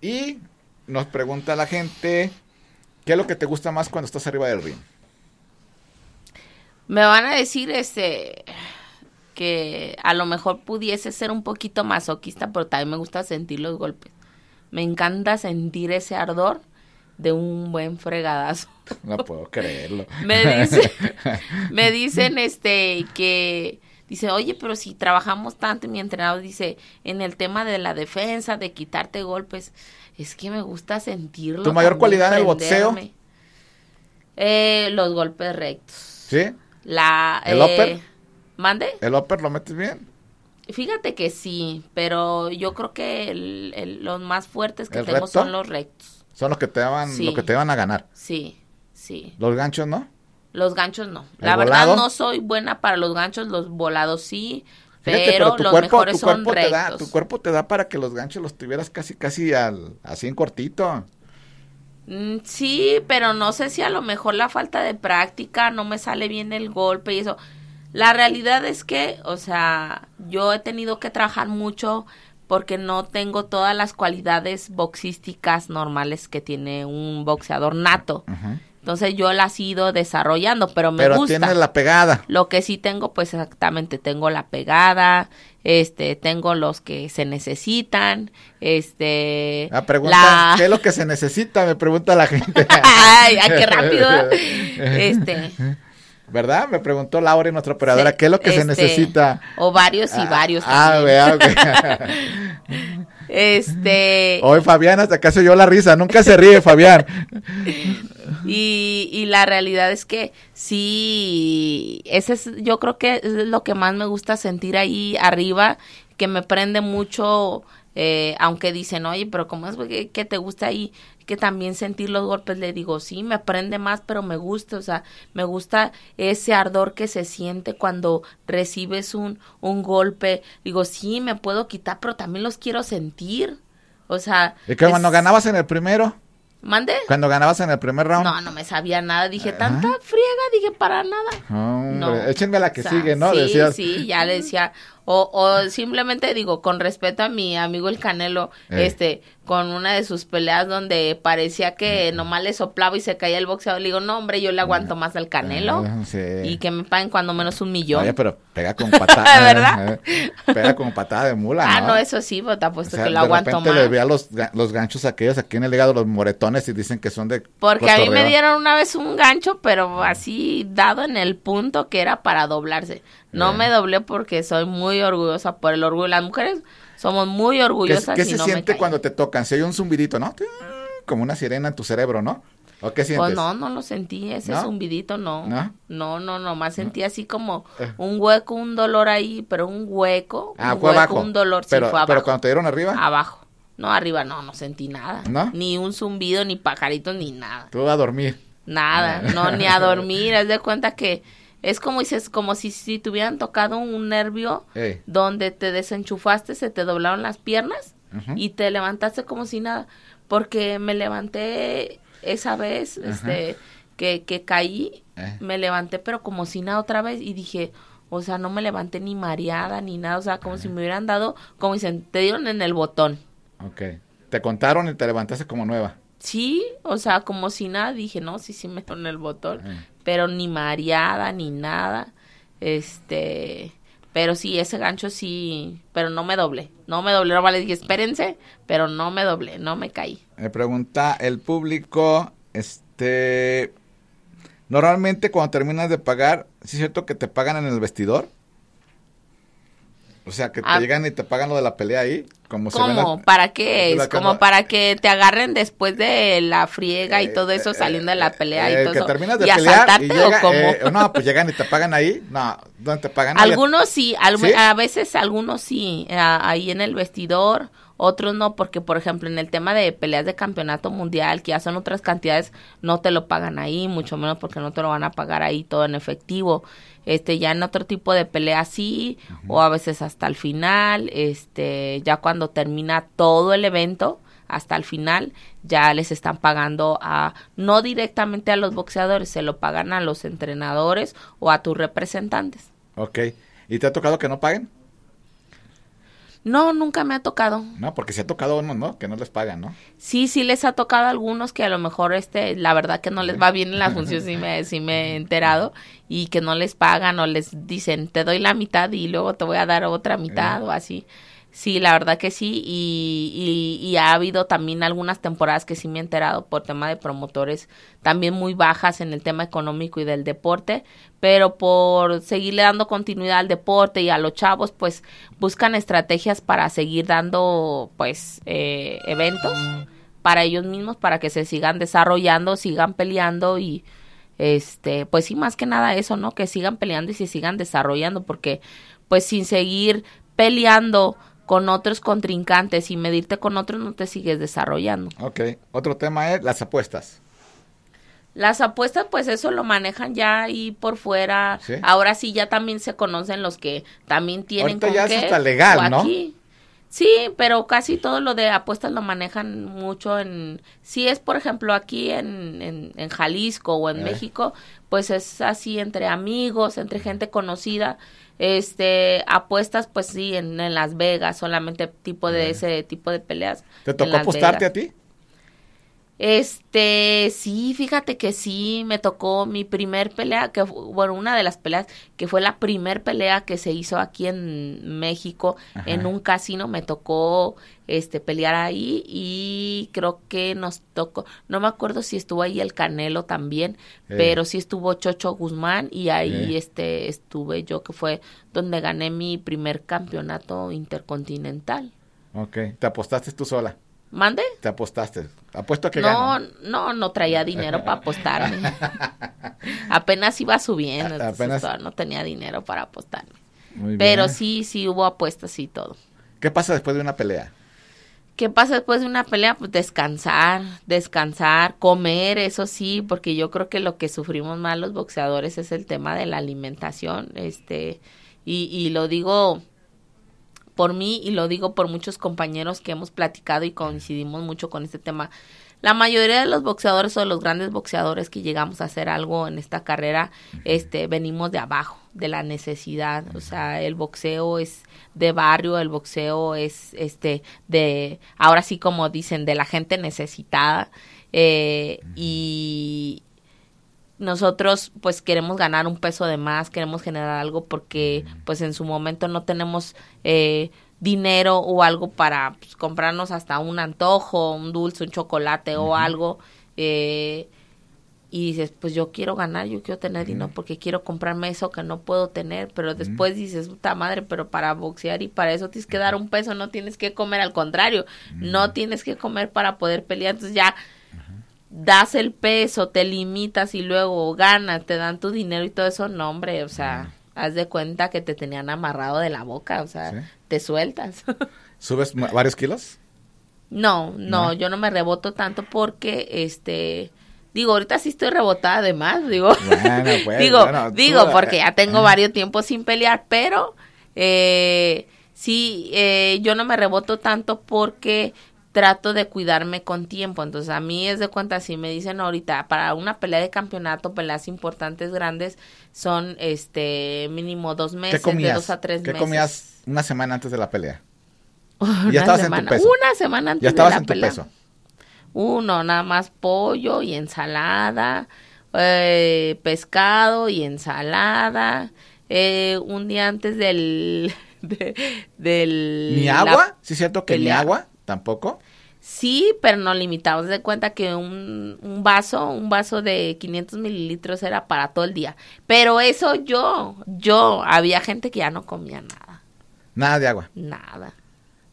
B: y nos pregunta la gente, ¿qué es lo que te gusta más cuando estás arriba del ring?
C: Me van a decir este que a lo mejor pudiese ser un poquito masoquista, pero también me gusta sentir los golpes. Me encanta sentir ese ardor de un buen fregadazo.
B: No puedo creerlo.
C: me dice, me dicen este que dice, "Oye, pero si trabajamos tanto", y mi entrenador dice, "En el tema de la defensa, de quitarte golpes, es que me gusta sentirlo."
B: ¿Tu mayor cualidad en el boxeo?
C: prenderme". Eh, los golpes rectos.
B: ¿Sí?
C: La
B: ¿El
C: eh,
B: upper?
C: ¿Mande?
B: ¿El upper lo metes bien?
C: Fíjate que sí, pero yo creo que el- el- los más fuertes que
B: ¿El
C: tengo
B: recto?
C: son los rectos.
B: Son los que te van,
C: Sí.
B: lo que te van a ganar.
C: Sí, sí.
B: Los ganchos, ¿no?
C: Los ganchos no.
B: ¿El
C: La verdad no soy buena para los ganchos, los volados sí,
B: Fíjate,
C: pero, los mejores
B: tu
C: son
B: cuerpo te da,
C: rectos.
B: tu cuerpo te da para que los ganchos los tuvieras casi, casi al, así en cortito.
C: Mm, sí, pero no sé si a lo mejor la falta de práctica no me sale bien el golpe y eso. La realidad es que, o sea, yo he tenido que trabajar mucho porque no tengo todas las cualidades boxísticas normales que tiene un boxeador nato.
B: Ajá.
C: Entonces yo las he ido desarrollando, pero me
B: pero
C: gusta.
B: Pero tienes la pegada.
C: Lo que sí tengo, pues exactamente, tengo la pegada, este, tengo los que se necesitan, este...
B: Ah, pregunta, ¿qué es lo que se necesita? Me pregunta la gente.
C: ay, qué rápido. este...
B: ¿Verdad? Me preguntó Laura, nuestra operadora, ¿qué es lo que se
C: este,
B: necesita?
C: O varios y varios.
B: Ah,
C: Este.
B: Hoy Fabián hasta que yo la risa, nunca se ríe Fabián.
C: Y, y la realidad es que sí, ese es, yo creo que es lo que más me gusta sentir ahí arriba, que me prende mucho, eh, aunque dicen, oye, pero ¿cómo es que, que te gusta ahí? que también sentir los golpes, le digo, sí, me prende más, pero me gusta, o sea, me gusta ese ardor que se siente cuando recibes un, un golpe. Digo, sí, me puedo quitar, pero también los quiero sentir. O sea...
B: ¿Y que cuando ganabas en el primero?
C: ¿Mande?
B: Cuando ganabas en el primer round.
C: No, no me sabía nada. Dije, tanta friega, dije, para nada.
B: no. Échenme la que sigue, ¿no?
C: Sí, sí, ya le decía. O, o simplemente digo, con respeto a mi amigo el Canelo, eh. este, con una de sus peleas donde parecía que nomás le soplaba y se caía el boxeador, le digo, no, hombre, yo le aguanto más al Canelo. Ah, y que me paguen cuando menos un millón.
B: Oye, pero pega con patada.
C: ¿Verdad?
B: Eh, pega con patada de mula,
C: Ah, no, eso sí, pero te apuesto que lo aguanto más.
B: le veía los, los ganchos aquellos aquí en el hígado, los moretones, y dicen que son de
C: Porque a mí me dieron una vez un gancho, pero así dado en el punto que era para doblarse. No me doblé porque soy muy orgullosa por el orgullo. Las mujeres somos muy orgullosas.
B: ¿Qué, qué se siente cuando te tocan? Si hay un zumbidito, ¿no? Como una sirena en tu cerebro, ¿no? ¿O qué sientes?
C: Pues no, no lo sentí, ese zumbidito no. No, no, no, no más sentí así como eh. un hueco, un dolor ahí, pero un hueco.
B: Ah,
C: un
B: fue
C: hueco,
B: abajo.
C: Un dolor,
B: pero,
C: sí, fue abajo.
B: Pero cuando te dieron arriba.
C: Abajo. No, arriba no, no sentí nada.
B: ¿No?
C: Ni un zumbido, ni pajaritos, ni nada.
B: Tú a dormir.
C: Nada, no, ni a dormir. Haz de cuenta que es como dices, como si, si te hubieran tocado un nervio donde te desenchufaste, se te doblaron las piernas y te levantaste como si nada. Porque me levanté esa vez, este, que, que caí,
B: eh.
C: me levanté pero como si nada otra vez y dije, o sea, no me levanté ni mareada ni nada, o sea, como si me hubieran dado, como dicen, te dieron en el botón.
B: Ok. Te contaron y te levantaste como nueva.
C: Sí, o sea, como si nada, dije, no, sí, sí me dieron el botón pero ni mareada ni nada. Este, pero sí, ese gancho sí, pero no me doblé. No me doblé, no le dije, espérense, pero no me doblé, no me caí.
B: Me pregunta el público, este, normalmente cuando terminas de pagar, ¿sí es cierto que te pagan en el vestidor? O sea, que te
C: Ah.
B: llegan y te pagan lo de la pelea ahí. Como se ve
C: ¿Cómo?
B: la-
C: ¿Para qué es? Como para que te agarren después de la friega y todo eso,
B: Eh,
C: saliendo de la pelea
B: eh,
C: y todo
B: que
C: eso.
B: terminas de
C: ¿Y
B: pelear y llega,
C: o cómo?
B: eh, no, pues llegan y te pagan ahí. No, ¿dónde te pagan?
C: Algunos sí, al-
B: ¿Sí?
C: a veces algunos sí, a- ahí en el vestidor, otros no, porque por ejemplo en el tema de peleas de campeonato mundial, que ya son otras cantidades, no te lo pagan ahí, mucho menos porque no te lo van a pagar ahí todo en efectivo. Este, ya en otro tipo de pelea sí, o a veces hasta el final, este, ya cuando termina todo el evento, hasta el final ya les están pagando a no directamente a los boxeadores, se lo pagan a los entrenadores o a tus representantes.
B: Ok. ¿Y te ha tocado que no paguen?
C: No, nunca me ha tocado.
B: No, porque se ha tocado uno, ¿no? Que no les pagan, ¿no?
C: Sí, sí les ha tocado a algunos que a lo mejor este, la verdad que no les va bien en la función, sí me, sí me he enterado, y que no les pagan o les dicen, te doy la mitad y luego te voy a dar otra mitad o así. Sí, la verdad que sí, y, y, y ha habido también algunas temporadas que sí me he enterado por tema de promotores también muy bajas en el tema económico y del deporte, pero por seguirle dando continuidad al deporte y a los chavos, pues buscan estrategias para seguir dando, pues, eh, eventos para ellos mismos, para que se sigan desarrollando, sigan peleando y, este, pues sí, más que nada eso, ¿no? Que sigan peleando y se sigan desarrollando, porque, pues, sin seguir peleando con otros contrincantes y medirte con otros no te sigues desarrollando.
B: Ok. Otro tema es las apuestas.
C: Las apuestas, pues eso lo manejan ya ahí por fuera.
B: ¿Sí?
C: Ahora sí ya también se conocen los que también tienen
B: Ahorita
C: con
B: ya
C: qué,
B: es hasta legal, ¿no?
C: aquí. Sí, pero casi todo lo de apuestas lo manejan mucho en... Si es, por ejemplo, aquí en, en, en Jalisco o en
B: Eh.
C: México, pues es así entre amigos, entre gente conocida. Este, apuestas, pues sí, en, en Las Vegas, solamente tipo de ese tipo de peleas.
B: ¿Te tocó apostarte
C: Vegas.
B: a ti?
C: Este, sí, fíjate que sí, me tocó mi primer pelea, que bueno, una de las peleas, que fue la primer pelea que se hizo aquí en México, en un casino, me tocó este pelear ahí y creo que nos tocó, no me acuerdo si estuvo ahí el Canelo también, eh. pero sí estuvo Chocho Guzmán y ahí eh. este estuve yo que fue donde gané mi primer campeonato intercontinental.
B: Ok, ¿te apostaste tú sola?
C: ¿Mande?
B: Te apostaste. Apuesto que
C: No, no, no traía dinero para apostarme. apenas iba subiendo, apenas... no tenía dinero para apostarme. Pero sí, sí hubo apuestas y todo.
B: ¿Qué pasa después de una pelea?
C: ¿Qué pasa después de una pelea? Pues descansar, descansar, comer, eso sí, porque yo creo que lo que sufrimos más los boxeadores es el tema de la alimentación, este, y, y lo digo por mí y lo digo por muchos compañeros que hemos platicado y coincidimos mucho con este tema. La mayoría de los boxeadores o de los grandes boxeadores que llegamos a hacer algo en esta carrera, este, venimos de abajo, de la necesidad. O sea, el boxeo es de barrio, el boxeo es, este, de, ahora sí como dicen, de la gente necesitada. Eh, y, nosotros pues queremos ganar un peso de más, queremos generar algo porque pues en su momento no tenemos eh, dinero o algo para pues, comprarnos hasta un antojo, un dulce, un chocolate o algo. Eh, y dices, pues yo quiero ganar, yo quiero tener dinero porque quiero comprarme eso que no puedo tener, pero después dices, puta madre, pero para boxear y para eso tienes que dar un peso, no tienes que comer, al contrario, no tienes que comer para poder pelear, entonces ya das el peso, te limitas y luego ganas, te dan tu dinero y todo eso, no, hombre, o sea, haz de cuenta que te tenían amarrado de la boca, o sea, te sueltas.
B: ¿Subes varios kilos?
C: No, no, yo no me reboto tanto porque, este, digo, ahorita sí estoy rebotada además, digo, pues, digo, digo, porque ya tengo varios tiempos sin pelear, pero, eh, sí, eh, yo no me reboto tanto porque trato de cuidarme con tiempo. Entonces, a mí es de cuenta, si me dicen ahorita, para una pelea de campeonato, peleas importantes, grandes, son este mínimo dos meses, de dos a tres meses.
B: ¿Qué comías una semana antes de la pelea?
C: Una ya estabas semana, en tu peso. Una semana antes
B: ya estabas de la en tu peso.
C: Uno, nada más pollo y ensalada, eh, pescado y ensalada. Eh, un día antes del... del
B: ¿Ni agua? ¿Sí es cierto que ni agua? ¿Tampoco?
C: Sí, pero no limitamos. De cuenta que un, un, vaso, un vaso de 500 mililitros era para todo el día. Pero eso yo, yo, había gente que ya no comía nada.
B: Nada de agua.
C: Nada.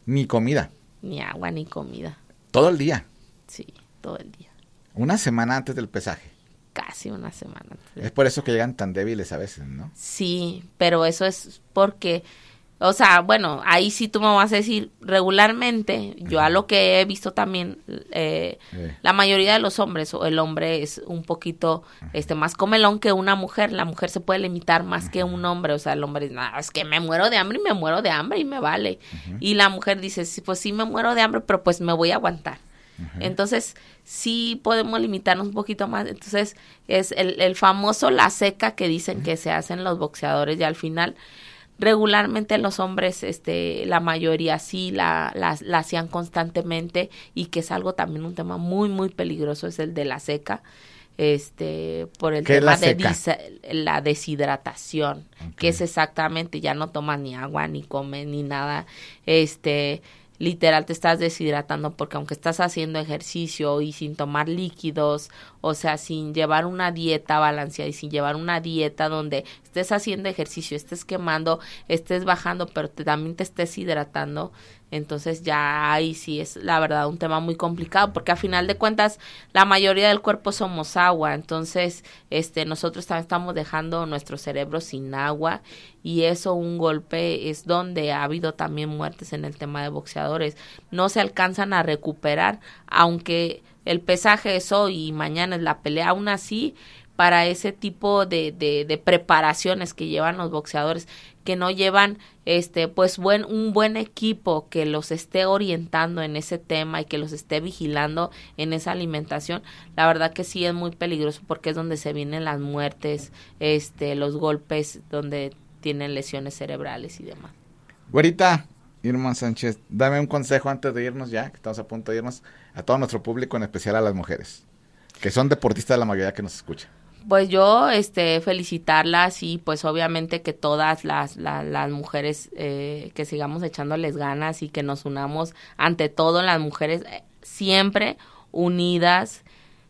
B: Ni comida.
C: Ni agua ni comida.
B: Todo el día.
C: Sí, todo el día.
B: Una semana antes del pesaje.
C: Casi una semana antes.
B: Es por eso que llegan tan débiles a veces, ¿no?
C: Sí, pero eso es porque o sea, bueno, ahí sí tú me vas a decir, regularmente, yo a lo que he visto también, eh, la mayoría de los hombres, o el hombre es un poquito este más comelón que una mujer, la mujer se puede limitar más que un hombre, o sea, el hombre dice, no, es que me muero de hambre y me muero de hambre y me vale. Y la mujer dice, sí, pues sí me muero de hambre, pero pues me voy a aguantar. Entonces, sí podemos limitarnos un poquito más. Entonces, es el, el famoso la seca que dicen que se hacen los boxeadores y al final. Regularmente los hombres, este, la mayoría sí la, la, hacían constantemente y que es algo también un tema muy, muy peligroso, es el de la seca este por el tema de la deshidratación que es exactamente ya no tomas ni agua ni comes ni nada este literal te estás deshidratando porque aunque estás haciendo ejercicio y sin tomar líquidos, o sea, sin llevar una dieta balanceada y sin llevar una dieta donde estés haciendo ejercicio, estés quemando, estés bajando, pero también te estés hidratando, entonces ya ahí sí es la verdad un tema muy complicado porque a final de cuentas la mayoría del cuerpo somos agua, entonces este nosotros también estamos dejando nuestro cerebro sin agua y eso un golpe es donde ha habido también muertes en el tema de boxeadores. No se alcanzan a recuperar aunque el pesaje es hoy y mañana es la pelea, aún así para ese tipo de, de, de preparaciones que llevan los boxeadores que no llevan este pues buen un buen equipo que los esté orientando en ese tema y que los esté vigilando en esa alimentación la verdad que sí es muy peligroso porque es donde se vienen las muertes este los golpes donde tienen lesiones cerebrales y demás
B: Güerita Irma Sánchez, dame un consejo antes de irnos ya, que estamos a punto de irnos, a todo nuestro público, en especial a las mujeres, que son deportistas la mayoría que nos escucha.
C: Pues yo, este, felicitarlas y pues obviamente que todas las, las, mujeres, eh, que sigamos echándoles ganas y que nos unamos ante todo las mujeres eh, siempre unidas,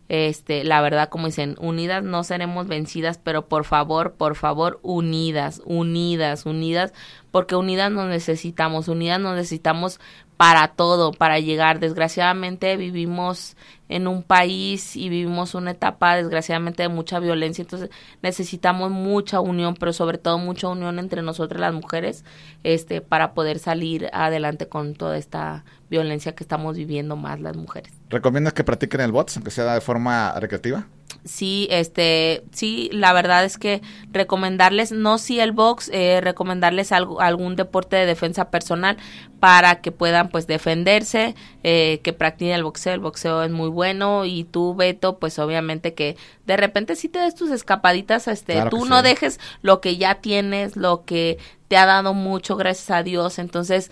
C: este, la verdad, como dicen, unidas no seremos vencidas, pero por favor, por favor, unidas, unidas, unidas, porque unidas nos necesitamos, unidas nos necesitamos para todo, para llegar. Desgraciadamente vivimos en un país y vivimos una etapa, desgraciadamente, de mucha violencia, entonces necesitamos mucha unión, pero sobre todo mucha unión entre nosotras las mujeres, este, para poder salir adelante con toda esta violencia que estamos viviendo más las mujeres.
B: ¿Recomiendas que practiquen el bots, aunque sea de forma recreativa?
C: Sí, este, sí, la verdad es que recomendarles, no si el box, eh, recomendarles algo, algún deporte de defensa personal para que puedan pues defenderse, eh, que practiquen el boxeo, el boxeo es muy bueno y tú Beto, pues obviamente que de repente si te des tus escapaditas, este, tú no dejes lo que ya tienes, lo que te ha dado mucho, gracias a Dios, entonces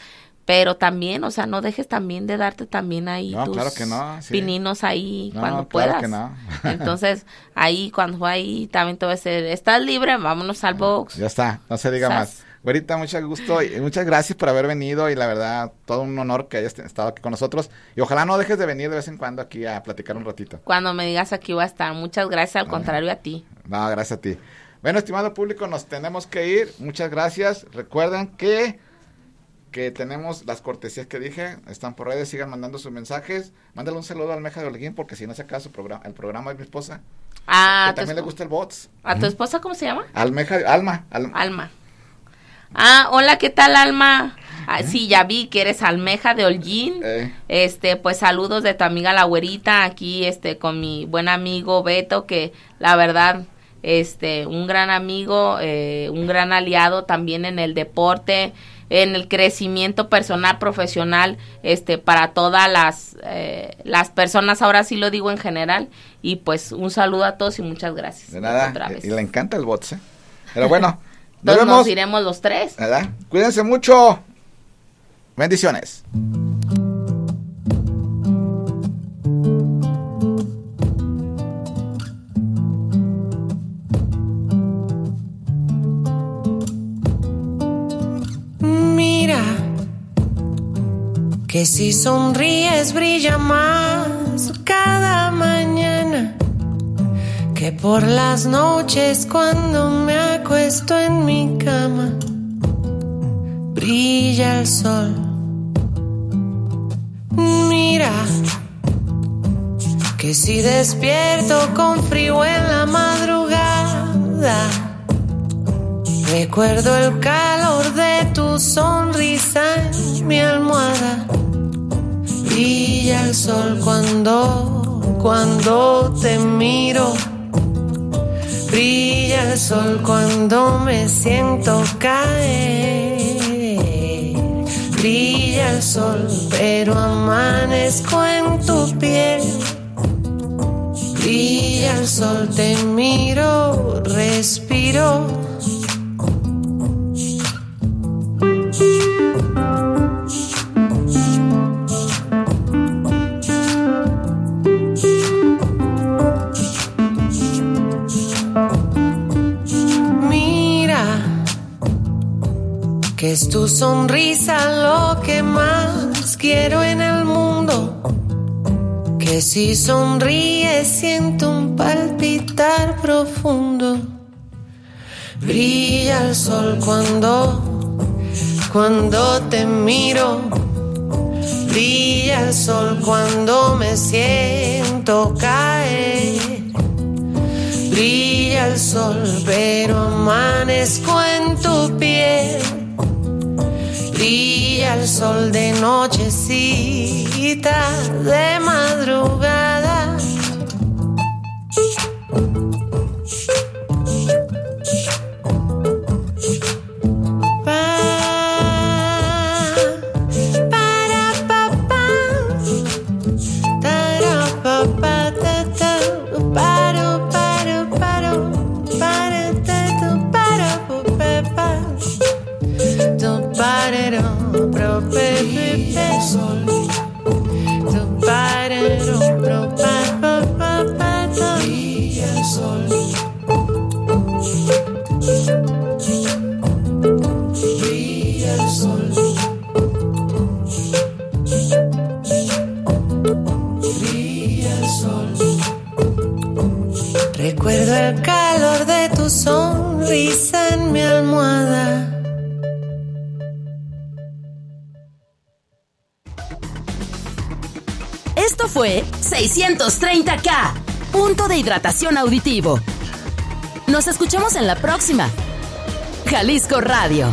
C: pero también, o sea, no dejes también de darte también ahí tus pininos ahí cuando puedas. Entonces, ahí cuando fue ahí también te voy a decir, estás libre, vámonos al box.
B: Ya está, no se diga más. Güerita, mucho gusto y muchas gracias por haber venido y la verdad, todo un honor que hayas estado aquí con nosotros y ojalá no dejes de venir de vez en cuando aquí a platicar un ratito.
C: Cuando me digas aquí voy a estar. Muchas gracias, al contrario a ti.
B: No, gracias a ti. Bueno, estimado público, nos tenemos que ir. Muchas gracias. Recuerden que que tenemos las cortesías que dije, están por redes, sigan mandando sus mensajes. Mándale un saludo a Almeja de Holguín porque si no se acaba su programa, el programa de mi esposa.
C: Ah,
B: que también le gusta el bots.
C: ¿A tu esposa cómo se llama?
B: Almeja, Alma,
C: Alma. Ah, hola, ¿qué tal, Alma? Ah, sí, ya vi que eres Almeja de Holguín. Eh. Este, pues saludos de tu amiga la güerita aquí, este, con mi buen amigo Beto, que la verdad, este, un gran amigo, eh, un gran aliado también en el deporte en el crecimiento personal, profesional, este, para todas las, eh, las personas, ahora sí lo digo en general, y pues un saludo a todos y muchas gracias.
B: De nada, y le encanta el bots, ¿eh? Pero bueno,
C: nos, iremos los tres.
B: ¿verdad? Cuídense mucho. Bendiciones.
D: que si sonríes brilla más cada mañana que por las noches cuando me acuesto en mi cama brilla el sol. Mira que si despierto con frío en la madrugada recuerdo el calor de tu sonrisa en mi almohada brilla el sol cuando, cuando te miro. Brilla el sol cuando me siento caer. Brilla el sol, pero amanezco en tu piel. Brilla el sol, te miro, respiro Que es tu sonrisa lo que más quiero en el mundo. Que si sonríes siento un palpitar profundo. Brilla el sol cuando, cuando te miro. Brilla el sol cuando me siento caer. Brilla el sol, pero amanezco en tu piel Brilla el sol de nochecita, de madrugada.
A: 630K, punto de hidratación auditivo. Nos escuchamos en la próxima. Jalisco Radio